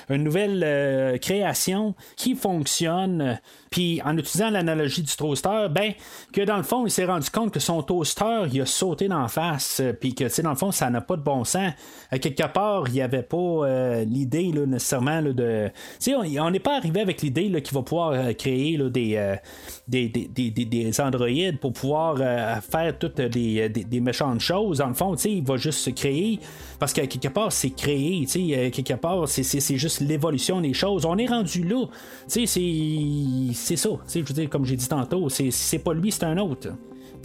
une nouvelle euh, création qui fonctionne. Puis en utilisant l'analogie du toaster, ben, que dans le fond, il s'est rendu compte que son toaster, il a sauté d'en face, puis que, tu sais, dans le fond, ça n'a pas de bon sens. À quelque part, il n'y avait pas euh, l'idée, nécessairement, de. Tu sais, on n'est pas arrivé avec l'idée qu'il va pouvoir créer euh, des, des, androïdes pour pouvoir euh, faire toutes des, méchantes choses. Dans le fond, il va juste se créer parce qu'à quelque part, c'est créé. quelque part, c'est juste l'évolution des choses. On est rendu là. C'est ça. Je veux dire, comme j'ai dit tantôt, c'est pas lui, c'est un autre.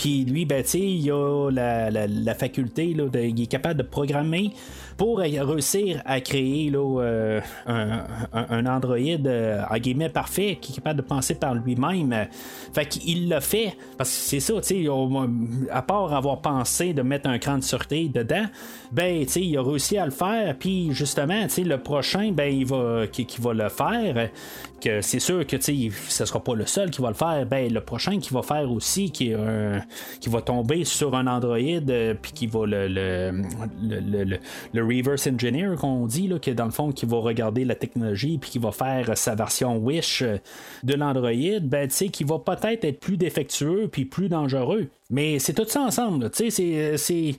Puis lui, ben, il a la, faculté, là, de, il est capable de programmer pour réussir à créer là, euh, un, un, Android euh, guillemets parfait qui est capable de penser par lui-même. Fait qu'il l'a fait parce que c'est ça, à part avoir pensé de mettre un cran de sûreté dedans, ben, il a réussi à le faire. Puis justement, le prochain, ben, il va, qui, va le faire. Que c'est sûr que tu sais, ce sera pas le seul qui va le faire. Ben, le prochain qui va faire aussi, qui est un, qui va tomber sur un Android, euh, puis qui va le, le, reverse engineer qu'on dit, là, qui dans le fond qui va regarder la technologie, puis qui va faire sa version Wish euh, de l'Android, ben tu sais, qui va peut-être être plus défectueux puis plus dangereux. Mais c'est tout ça ensemble, tu sais, c'est,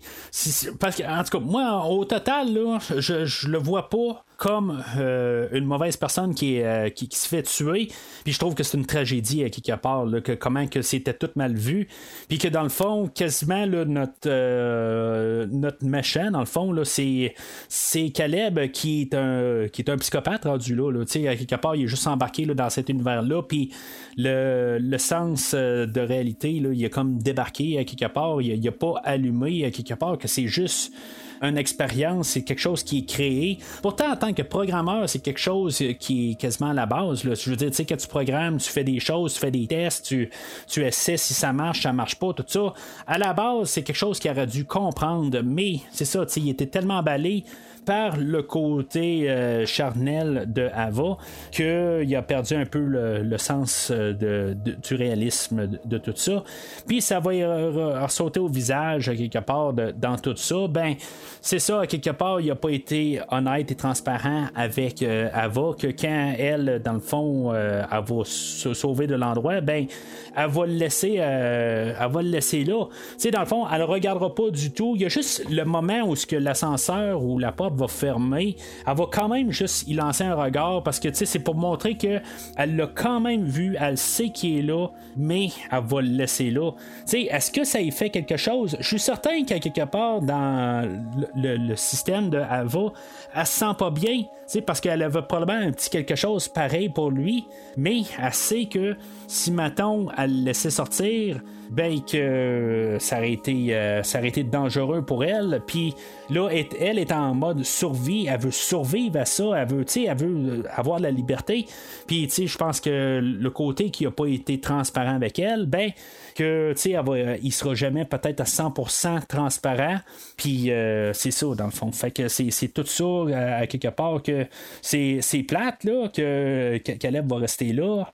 parce que en tout cas, moi, au total, là, je, je le vois pas comme euh, une mauvaise personne qui, euh, qui, se fait tuer. Puis je trouve que c'est une tragédie à quelque part, que comment que c'était tout mal vu. Puis que dans le fond, quasiment notre, euh, notre méchant, dans le fond, là, c'est, c'est Caleb qui est un qui est un psychopathe rendu là. là à quelque part, il est juste embarqué là, dans cet univers-là. Puis le, le sens de réalité, là, il est comme débarqué à quelque part. Il n'a pas allumé à quelque part que c'est juste une expérience, c'est quelque chose qui est créé. Pourtant, en tant que programmeur, c'est quelque chose qui est quasiment à la base. Là. Je veux dire, tu sais, quand tu programmes, tu fais des choses, tu fais des tests, tu, tu essaies si ça marche, ça marche pas, tout ça. À la base, c'est quelque chose qu'il aurait dû comprendre, mais c'est ça, tu sais, il était tellement emballé par le côté euh, charnel de Ava qu'il a perdu un peu le, sens euh, du réalisme de, tout ça. Puis ça va sauter au visage quelque part dans tout ça. Ben, c'est ça, quelque part, il n'a pas été honnête et transparent avec euh, Ava, que quand elle, dans le fond, elle va se sauver de l'endroit, ben, elle va le laisser, le laisser là. Tu sais, dans le fond, elle ne regardera pas du tout. Il y a juste le moment où l'ascenseur ou la porte va fermer, elle va quand même juste y lancer un regard parce que c'est pour montrer que elle l'a quand même vu, elle sait qu'il est là, mais elle va le laisser là. Est-ce que ça y fait quelque chose? Je suis certain qu'à quelque part dans le, système de Ava, elle se sent pas bien, parce qu'elle avait probablement un petit quelque chose pareil pour lui, mais elle sait que si maintenant elle le laissait sortir, ben que ça aurait été, euh, ça été dangereux pour elle. Puis là, elle est en mode survie, elle veut survivre à ça, elle veut, elle veut euh, avoir la liberté. Puis je pense que le côté qui n'a pas été transparent avec elle, ben que tu sais, euh, il sera jamais peut-être à 100% transparent. Puis c'est ça dans le fond. Fait que c'est tout ça à quelque part que c'est plate là que Caleb va rester là.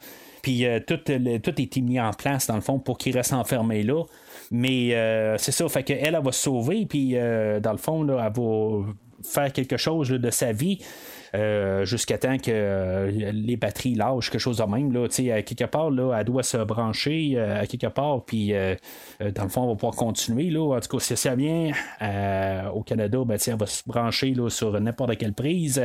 Puis euh, tout, été mis en place, dans le fond, pour qu'il reste enfermé là. Mais euh, c'est ça, fait qu'elle, elle va se sauver, puis euh, dans le fond, elle va faire quelque chose de sa vie. Euh, jusqu'à temps que euh, les batteries lâchent, quelque chose de même. Là, à quelque part, là, elle doit se brancher euh, à quelque part, puis dans le fond, on va pouvoir continuer. Là. En tout cas, si ça vient au Canada, ben, elle va se brancher là, sur n'importe quelle prise,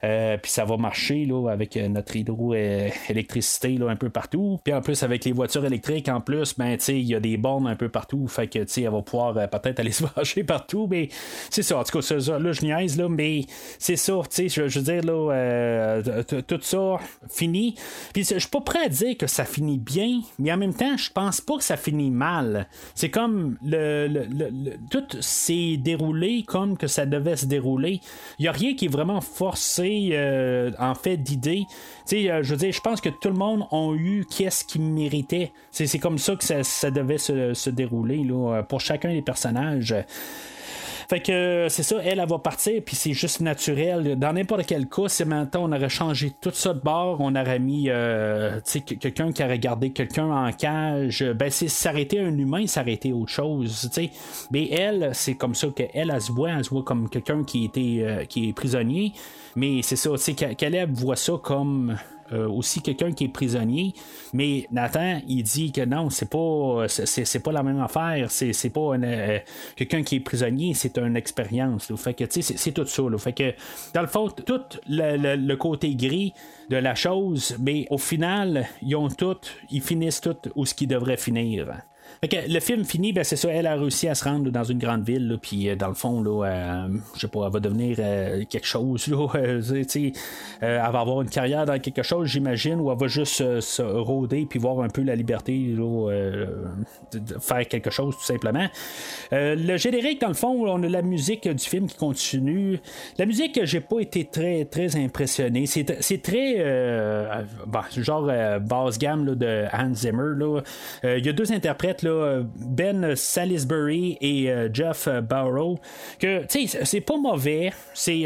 puis ça va marcher là, avec notre hydroélectricité là, un peu partout. Puis en plus, avec les voitures électriques, en plus, ben, il y a des bornes un peu partout, fait que elle va pouvoir peut-être aller se brancher partout, mais c'est ça. En tout cas, là, je niaise, là, mais c'est ça, je, je veux dire, là, euh, tout ça fini. Puis je suis pas prêt à dire que ça finit bien, mais en même temps, je pense pas que ça finit mal. C'est comme le, tout s'est déroulé comme que ça devait se dérouler. Il y a rien qui est vraiment forcé euh, en fait d'idée. Euh, je veux dire, je pense que tout le monde a eu qu'est-ce qu'il méritait. C'est comme ça que ça, devait se, se dérouler là, pour chacun des personnages. Fait que c'est ça, elle, elle va partir, puis c'est juste naturel. Dans n'importe quel cas, si maintenant on aurait changé tout ça de bord, on aurait mis euh, quelqu'un qui aurait gardé quelqu'un en cage, ben c'est s'arrêter un humain, s'arrêter autre chose. sais Mais elle, c'est comme ça qu'elle, elle, se voit, elle se voit comme quelqu'un qui, était, euh, qui est prisonnier. Mais c'est ça, qu'elle voit ça comme euh, aussi quelqu'un qui est prisonnier. Mais Nathan, il dit que non, c'est pas c'est, pas la même affaire. C'est, c'est pas euh, quelqu'un qui est prisonnier, c'est une expérience. Fait que c'est, tout ça. Fait que dans le fond, tout le, côté gris de la chose, mais au final, ils ont tout, ils finissent tout où ce qui devrait finir le film finit, ben, c'est ça, elle a réussi à se rendre dans une grande ville, puis euh, dans le fond, là, euh, je sais pas, elle va devenir euh, quelque chose, là, elle va avoir une carrière dans quelque chose, j'imagine, ou elle va juste se rôder puis voir un peu la liberté de faire quelque chose, tout simplement. le générique, dans le fond, on a la musique du film qui continue. La musique, j'ai pas été très, très impressionné. C'est très, genre basse gamme de Hans Zimmer. Il y a deux interprètes, là, ben Salisbury et euh, Jeff Barrow, que c'est pas mauvais,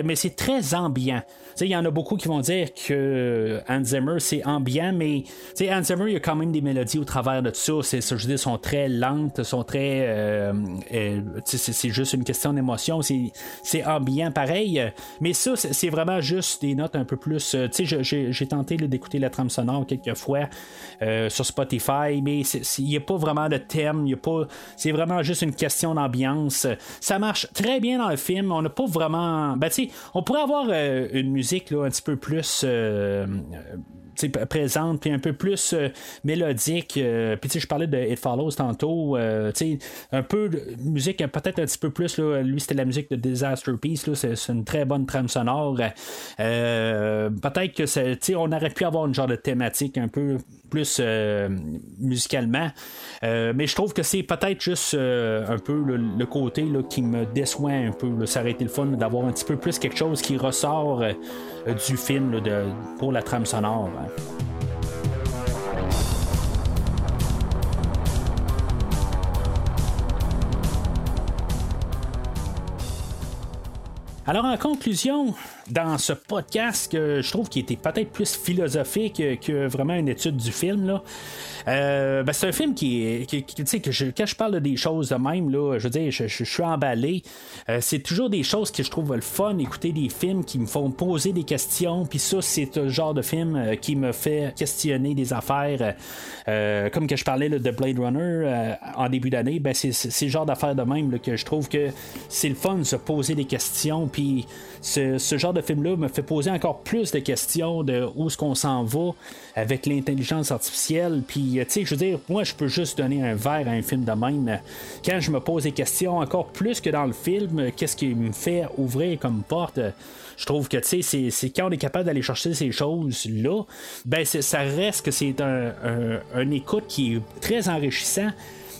mais c'est très ambiant. Il y en a beaucoup qui vont dire que Hans Zimmer, c'est ambiant, mais Hans Zimmer, il y a quand même des mélodies au travers de tout ça. Je veux sont très lentes, sont très. Euh, euh, c'est, juste une question d'émotion. C'est, ambiant pareil. Mais ça, c'est, vraiment juste des notes un peu plus. Euh, j'ai, tenté d'écouter la trame sonore quelques fois sur Spotify, mais il n'y a pas vraiment de thème. C'est vraiment juste une question d'ambiance. Ça marche très bien dans le film. On n'a pas vraiment. Ben, on pourrait avoir une musique un petit peu plus. Euh, présente, puis un peu plus mélodique. puis je parlais de It Follows tantôt, un peu de musique, peut-être un petit peu plus. Là, lui, c'était la musique de Disaster Piece. C'est une très bonne trame sonore. peut-être que on aurait pu avoir une genre de thématique un peu plus musicalement. mais je trouve que c'est peut-être juste un peu le, côté là, qui me déçoit un peu. Ça aurait été le fun d'avoir un petit peu plus quelque chose qui ressort euh, du film pour la trame sonore. Hein. Alors en conclusion, dans ce podcast que je trouve qui était peut-être plus philosophique que vraiment une étude du film, là, euh, ben, c'est un film qui, tu sais, que quand je parle des choses de même, là, je veux dire, je, suis emballé. Euh, c'est toujours des choses que je trouve le fun, écouter des films qui me font poser des questions. Puis ça, c'est le genre de film euh, qui me fait questionner des affaires. comme que je parlais de Blade Runner en début d'année, ben, c'est, c'est le genre d'affaires de même que je trouve que c'est le fun de se poser des questions. Puis ce, genre de film-là me fait poser encore plus de questions de où est-ce qu'on s'en va avec l'intelligence artificielle. Puis, tu sais, je veux dire, moi, je peux juste donner un verre à un film de même. Quand je me pose des questions, encore plus que dans le film, qu'est-ce qui me fait ouvrir comme porte? Je trouve que, tu sais, c'est quand on est capable d'aller chercher ces choses-là, ben, ça reste que c'est un, un, écoute qui est très enrichissant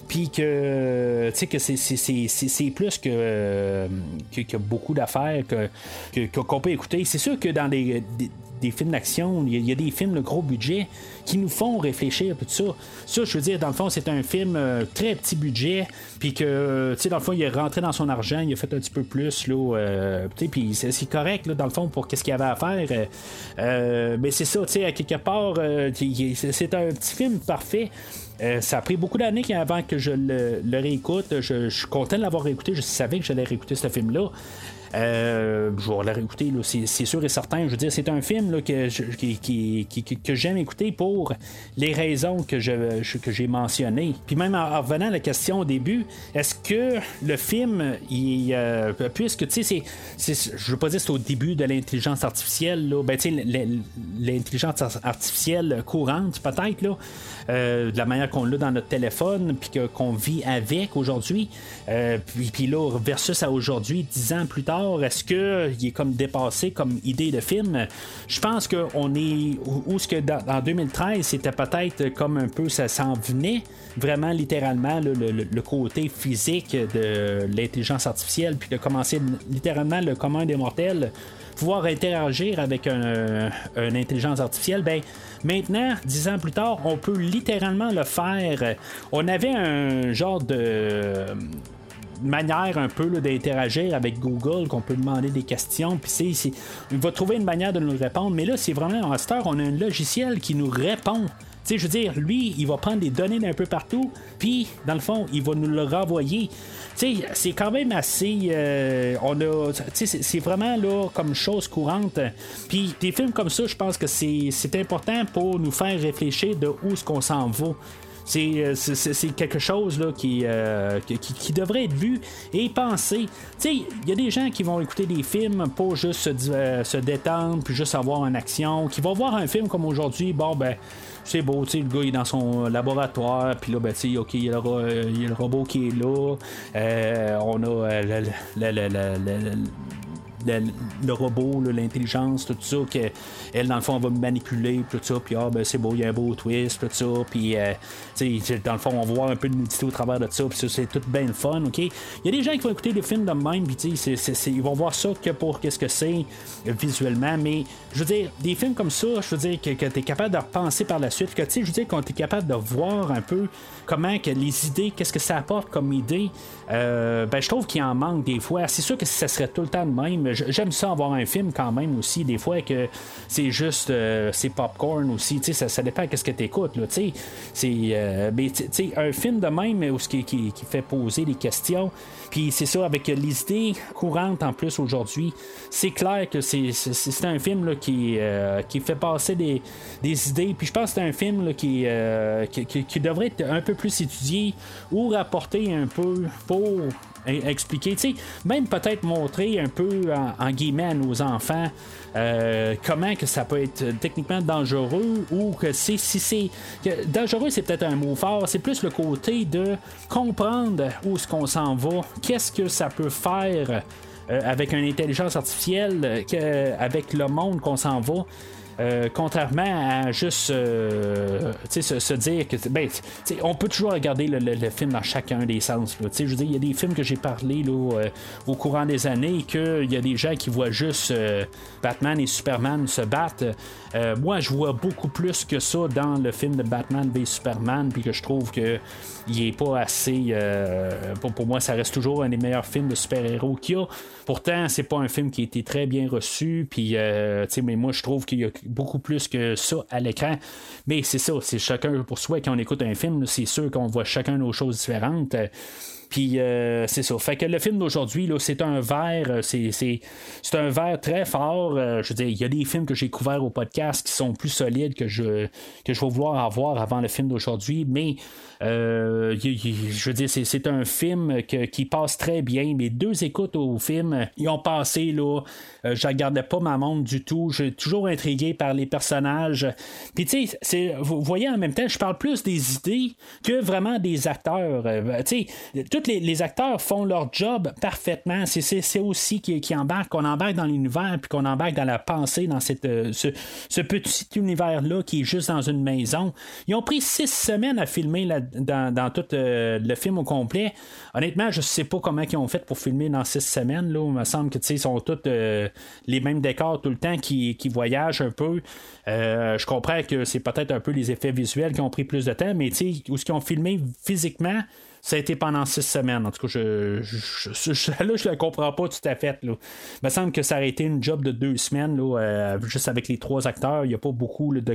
puis que tu sais que c'est plus que, que, que beaucoup d'affaires que qu'on peut écouter. C'est sûr que dans des, des films d'action, il y, a des films de gros budget qui nous font réfléchir, tout ça. Ça, je veux dire, dans le fond, c'est un film euh, très petit budget, puis que, tu sais, dans le fond, il est rentré dans son argent, il a fait un petit peu plus, là, euh, puis c'est correct, là, dans le fond, pour qu'est-ce qu'il avait à faire. Euh, mais c'est ça, tu sais, à quelque part, c'est un petit film parfait. ça a pris beaucoup d'années avant que je le, réécoute. Je, je, suis content de l'avoir réécouté. Je savais que j'allais réécouter ce film-là. Euh, je vais la réécouter, c'est, sûr et certain. Je veux dire, c'est un film que, que j'aime écouter pour les raisons que, je, que j'ai mentionnées. Puis même en, revenant à la question au début, est-ce que le film, il, euh, puisque tu sais, c'est, je veux pas dire c'est au début de l'intelligence artificielle, là, ben, l'intelligence artificielle courante, peut-être, là, euh, de la manière qu'on l'a dans notre téléphone, puis qu'on vit avec aujourd'hui, puis, puis là, versus à aujourd'hui, dix ans plus tard, est-ce qu'il est comme dépassé comme idée de film? Je pense qu'on est. Où ce que dans, 2013, c'était peut-être comme un peu ça s'en venait, vraiment littéralement, le, côté physique de l'intelligence artificielle, puis de commencer littéralement le commun des mortels pouvoir interagir avec une intelligence artificielle, ben maintenant, dix ans plus tard, on peut littéralement le faire. On avait un genre de manière un peu d'interagir avec Google, qu'on peut demander des questions, puis c'est, il va trouver une manière de nous répondre. Mais là, c'est vraiment, en cette on a un logiciel qui nous répond. Je veux dire, lui, il va prendre des données d'un peu partout, puis, dans le fond, il va nous le renvoyer. C'est quand même assez. Euh, on a. C'est vraiment là comme chose courante. Puis, des films comme ça, je pense que c'est important pour nous faire réfléchir de où est-ce qu'on s'en va. Euh, c'est quelque chose là, euh, qui, qui, devrait être vu et pensé. Il y a des gens qui vont écouter des films pour juste se, euh, se détendre, puis juste avoir une action, qui vont voir un film comme aujourd'hui, bon ben c'est beau, tu sais, le gars il est dans son laboratoire, puis là, ben, tu sais, ok, il y, a le, robot qui est là, on a le, robot, l'intelligence, tout ça, qu'elle, dans le fond, va manipuler, tout ça, puis ah, ben, c'est beau, il y a un beau twist, tout ça, puis, euh, dans le fond, on va voir un peu de nudité au travers de ça, puis c'est tout bien le fun, ok? Il y a des gens qui vont écouter des films de même, puis, ils vont voir ça que pour qu'est-ce que c'est visuellement, mais je veux dire, des films comme ça, je veux dire, que, que tu es capable de repenser par la suite, que, tu sais, je veux dire, qu'on est capable de voir un peu comment que les idées, qu'est-ce que ça apporte comme idée, euh, ben, je trouve qu'il en manque des fois. C'est sûr que ça serait tout le temps de même. J'aime ça avoir un film quand même aussi, des fois que c'est juste euh, c'est popcorn aussi. Ça, ça dépend de ce que tu écoutes. C'est euh, un film de même où qui, qui, qui fait poser des questions. Puis c'est ça, avec les idées courantes en plus aujourd'hui, c'est clair que c'est, un film qui, euh, qui fait passer des, idées. Puis je pense que c'est un film là, qui, qui, devrait être un peu plus étudié ou rapporté un peu pour expliquer, tu sais, même peut-être montrer un peu en, guillemets à nos enfants comment que ça peut être techniquement dangereux ou que c'est si c'est dangereux c'est peut-être un mot fort. C'est plus le côté de comprendre où est-ce qu'on s'en va. Qu'est-ce que ça peut faire avec une intelligence artificielle avec le monde qu'on s'en va? Euh, contrairement à juste euh, se, se, dire que ben, on peut toujours regarder le, film dans chacun des sens. Je veux dire, il y a des films que j'ai parlé là, euh, au courant des années qu'il y a des gens qui voient juste Batman et Superman se battre. moi, je vois beaucoup plus que ça dans le film de Batman v Superman, puis que je trouve que il est pas assez. pour, pour, moi, ça reste toujours un des meilleurs films de super-héros qu'il y a. Pourtant, c'est pas un film qui a été très bien reçu, puis mais moi, je trouve qu'il y a beaucoup plus que ça à l'écran. Mais c'est ça, c'est chacun pour soi. Quand on écoute un film, c'est sûr qu'on voit chacun nos choses différentes. Puis euh, c'est ça. Fait que le film d'aujourd'hui, c'est un verre, euh, c'est, un verre très fort. Euh, je veux dire, il y a des films que j'ai couverts au podcast qui sont plus solides que je, que je vais vouloir avoir avant le film d'aujourd'hui, mais je veux dire, c'est, un film qui passe très bien. Mes deux écoutes au film, ils ont passé, là, je regardais pas ma montre du tout. J'ai toujours intrigué par les personnages. Puis tu sais, vous voyez en même temps, je parle plus des idées que vraiment des acteurs. tu sais, les, acteurs font leur job parfaitement. C'est aussi qui, qui embarque, qu'on embarque dans l'univers, puis qu'on embarque dans la pensée, dans cette, euh, ce, petit univers-là qui est juste dans une maison. Ils ont pris six semaines à filmer dans, tout euh, le film au complet. Honnêtement, je sais pas comment ils ont fait pour filmer dans six semaines. Là. Il me semble que ils sont tous euh, les mêmes décors tout le temps qui, qui voyagent un peu. je comprends que c'est peut-être un peu les effets visuels qui ont pris plus de temps, mais où ce qu'ils ont filmé physiquement, ça a été pendant six semaines. En tout cas, je, je, là, je comprends pas tout à fait. Il me semble que ça aurait été une job de deux semaines, euh, juste avec les trois acteurs. Il n'y a pas beaucoup de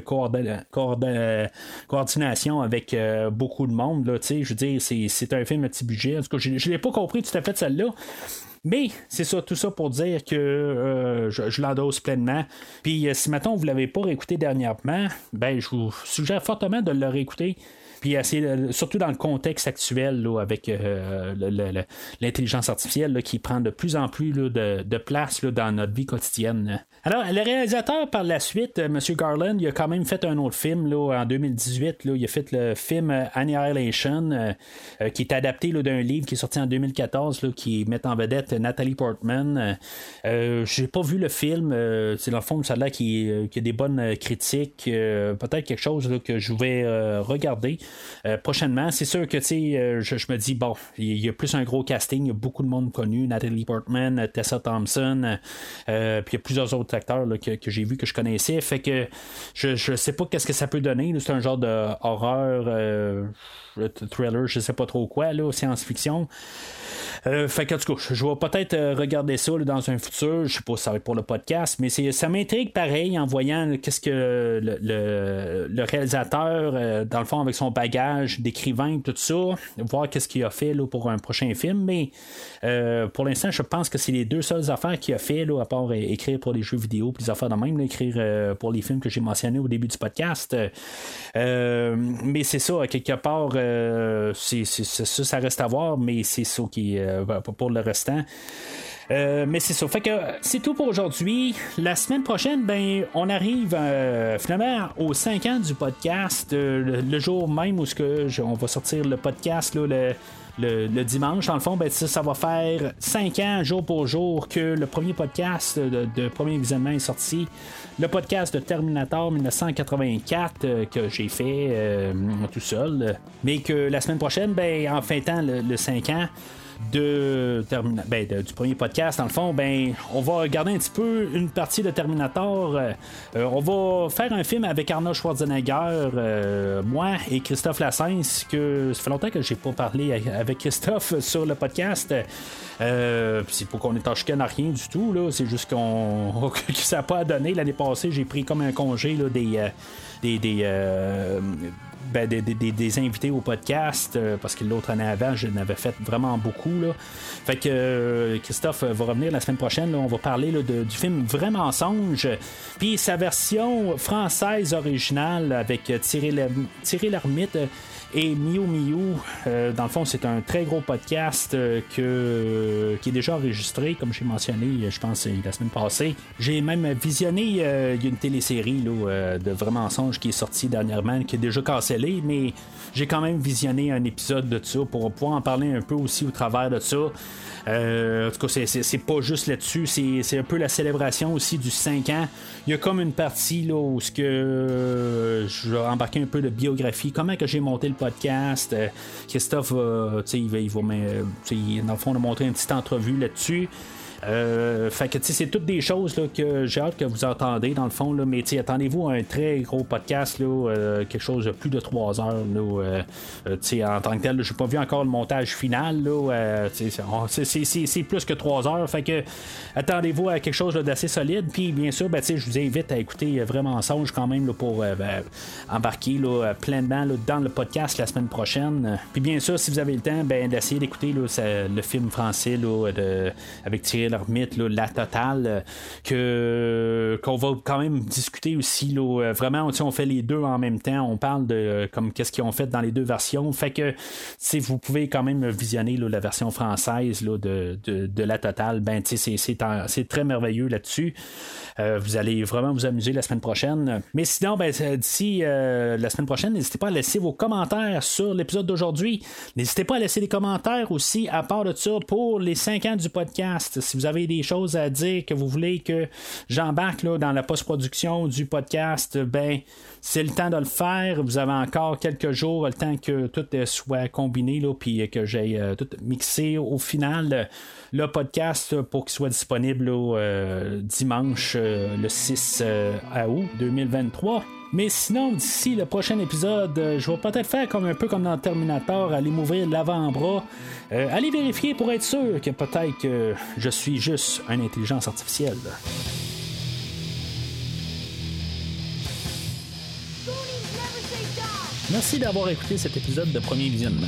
coordination avec euh, beaucoup de monde. Je veux dire, c'est un film à petit budget. En tout cas, je ne l'ai pas compris tout à fait celle-là. Mais c'est ça, tout ça pour dire que euh, je, l'endosse pleinement. Puis si maintenant vous ne l'avez pas réécouté dernièrement, ben je vous suggère fortement de le réécouter. Puis surtout dans le contexte actuel avec euh, l'intelligence artificielle qui prend de plus en plus de, place dans notre vie quotidienne. Alors, le réalisateur par la suite, euh, M. Garland, il a quand même fait un autre film là, en 2018. Là, il a fait le film Annihilation, euh, qui est adapté d'un livre qui est sorti en 2014, qui met en vedette Nathalie Portman. Euh, J'ai pas vu le film. c'est dans le fond, ça a qu'il y a des bonnes critiques. Peut-être quelque chose que je vais regarder. Euh, prochainement. C'est sûr que euh, je, je, me dis, bon, il y, a plus un gros casting, il y a beaucoup de monde connu, Natalie Portman, Tessa Thompson, euh, puis il y a plusieurs autres acteurs que, j'ai vu que je connaissais. Fait que je, je sais pas qu'est-ce que ça peut donner. C'est un genre de horreur, thriller, je sais pas trop quoi, science-fiction. Euh, fait que, tout cas, je vais peut-être euh, regarder ça dans un futur. Je sais pas si ça va être pour le podcast, mais ça m'intrigue pareil en voyant qu'est-ce que le, réalisateur, euh, dans le fond, avec son d'écrivain, tout ça, voir qu'est-ce qu'il a fait là, pour un prochain film. Mais pour l'instant, je pense que c'est les deux seules affaires qu'il a fait, là, à part écrire pour les jeux vidéo, puis les affaires de même, écrire pour les films que j'ai mentionnés au début du podcast. mais c'est ça, quelque part, c'est, ça, ça reste à voir, mais c'est ça qui euh, pour le restant. Euh, mais c'est ça. Fait que c'est tout pour aujourd'hui. La semaine prochaine, ben, on arrive euh, finalement aux 5 ans du podcast, le, jour même où que on va sortir le podcast le, le, dimanche. Dans le fond, ben, ça, va faire 5 ans, jour pour jour, que le premier podcast de, premier visionnement est sorti. Le podcast de Terminator 1984 que j'ai fait tout seul. Mais que la semaine prochaine, ben, en fêtant le, le 5 ans, de, ben, du premier podcast, dans le fond, ben, on va regarder un petit peu une partie de Terminator. Euh, euh, on va faire un film avec Arnold Schwarzenegger, euh, moi et Christophe Lassens, que ça fait longtemps que j'ai pas parlé avec Christophe sur le podcast. c'est pour qu'on est en chicane à rien du tout, là. C'est juste qu'on que ça n'a pas donné. L'année passée, j'ai pris comme un congé là, des. des, des ben, des, invités au podcast, euh, parce que l'autre année avant, je n'avais fait vraiment beaucoup. Là. Fait que euh, Christophe va revenir la semaine prochaine. on va parler du film Vrai mensonge, puis sa version française originale avec Thierry, Lhermitte et Miu Miu. Euh, dans le fond, c'est un très gros podcast euh, que, qui est déjà enregistré, comme j'ai mentionné, je pense, la semaine passée. J'ai même visionné il une télésérie là, de Vraiment Mensonge qui est sortie dernièrement, qui est déjà cancellée, mais j'ai quand même visionné un épisode de ça pour pouvoir en parler un peu aussi au travers de ça. Euh, en tout cas, c'est pas juste là-dessus, c'est un peu la célébration aussi du 5 ans. Il y a comme une partie là, où ce que, euh, je vais embarquer un peu de biographie, comment que j'ai monté le podcast. Euh, Christophe, il va, il va dans le fond, montrer une petite entrevue là-dessus. Euh, fait que c'est toutes des choses que j'ai hâte que vous entendez dans le fond. Là, mais attendez-vous à un très gros podcast, euh, quelque chose de plus de 3 heures. Euh, en tant que tel, j'ai pas vu encore le montage final. C'est, plus que 3 heures. Fait que attendez-vous à quelque chose d'assez solide. Puis bien sûr, ben, je vous invite à écouter vraiment Songe quand même pour ben, embarquer pleinement dans le podcast la semaine prochaine. Puis bien sûr, si vous avez le temps, ben, d'essayer d'écouter le film français avec Thierry leur mythe, la totale, euh, que qu'on va quand même discuter aussi. Là, euh, vraiment, on fait les deux en même temps. On parle de euh, comme qu'est-ce qu'ils ont fait dans les deux versions. Fait que vous pouvez quand même visionner la version française de, de, la totale, ben c'est très merveilleux là-dessus. vous allez vraiment vous amuser la semaine prochaine. Mais sinon, ben, d'ici la semaine prochaine, n'hésitez pas à laisser vos commentaires sur l'épisode d'aujourd'hui. N'hésitez pas à laisser des commentaires aussi à part de ça pour les 5 ans du podcast. Si vous avez des choses à dire que vous voulez que j'embarque dans la post-production du podcast, ben c'est le temps de le faire. Vous avez encore quelques jours, le temps que tout soit combiné, là, puis que j'ai euh, tout mixé au final le podcast pour qu'il soit disponible euh, dimanche euh, le 6 août 2023. Mais sinon, d'ici le prochain épisode, euh, je vais peut-être faire comme un peu comme dans Terminator, aller m'ouvrir l'avant-bras, euh, aller vérifier pour être sûr que peut-être que je suis juste une intelligence artificielle. Merci d'avoir écouté cet épisode de Premier Visionnement.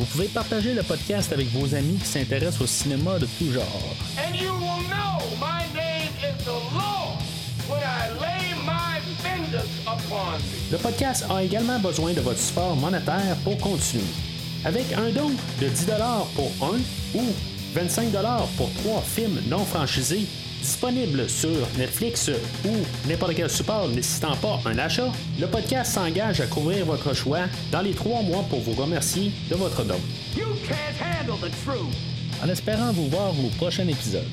Vous pouvez partager le podcast avec vos amis qui s'intéressent au cinéma de tout genre. Le podcast a également besoin de votre support monétaire pour continuer. Avec un don de 10$ pour un ou 25 pour trois films non franchisés disponibles sur Netflix ou n'importe quel support nécessitant pas un achat, le podcast s'engage à couvrir votre choix dans les trois mois pour vous remercier de votre don. En espérant vous voir au prochain épisode.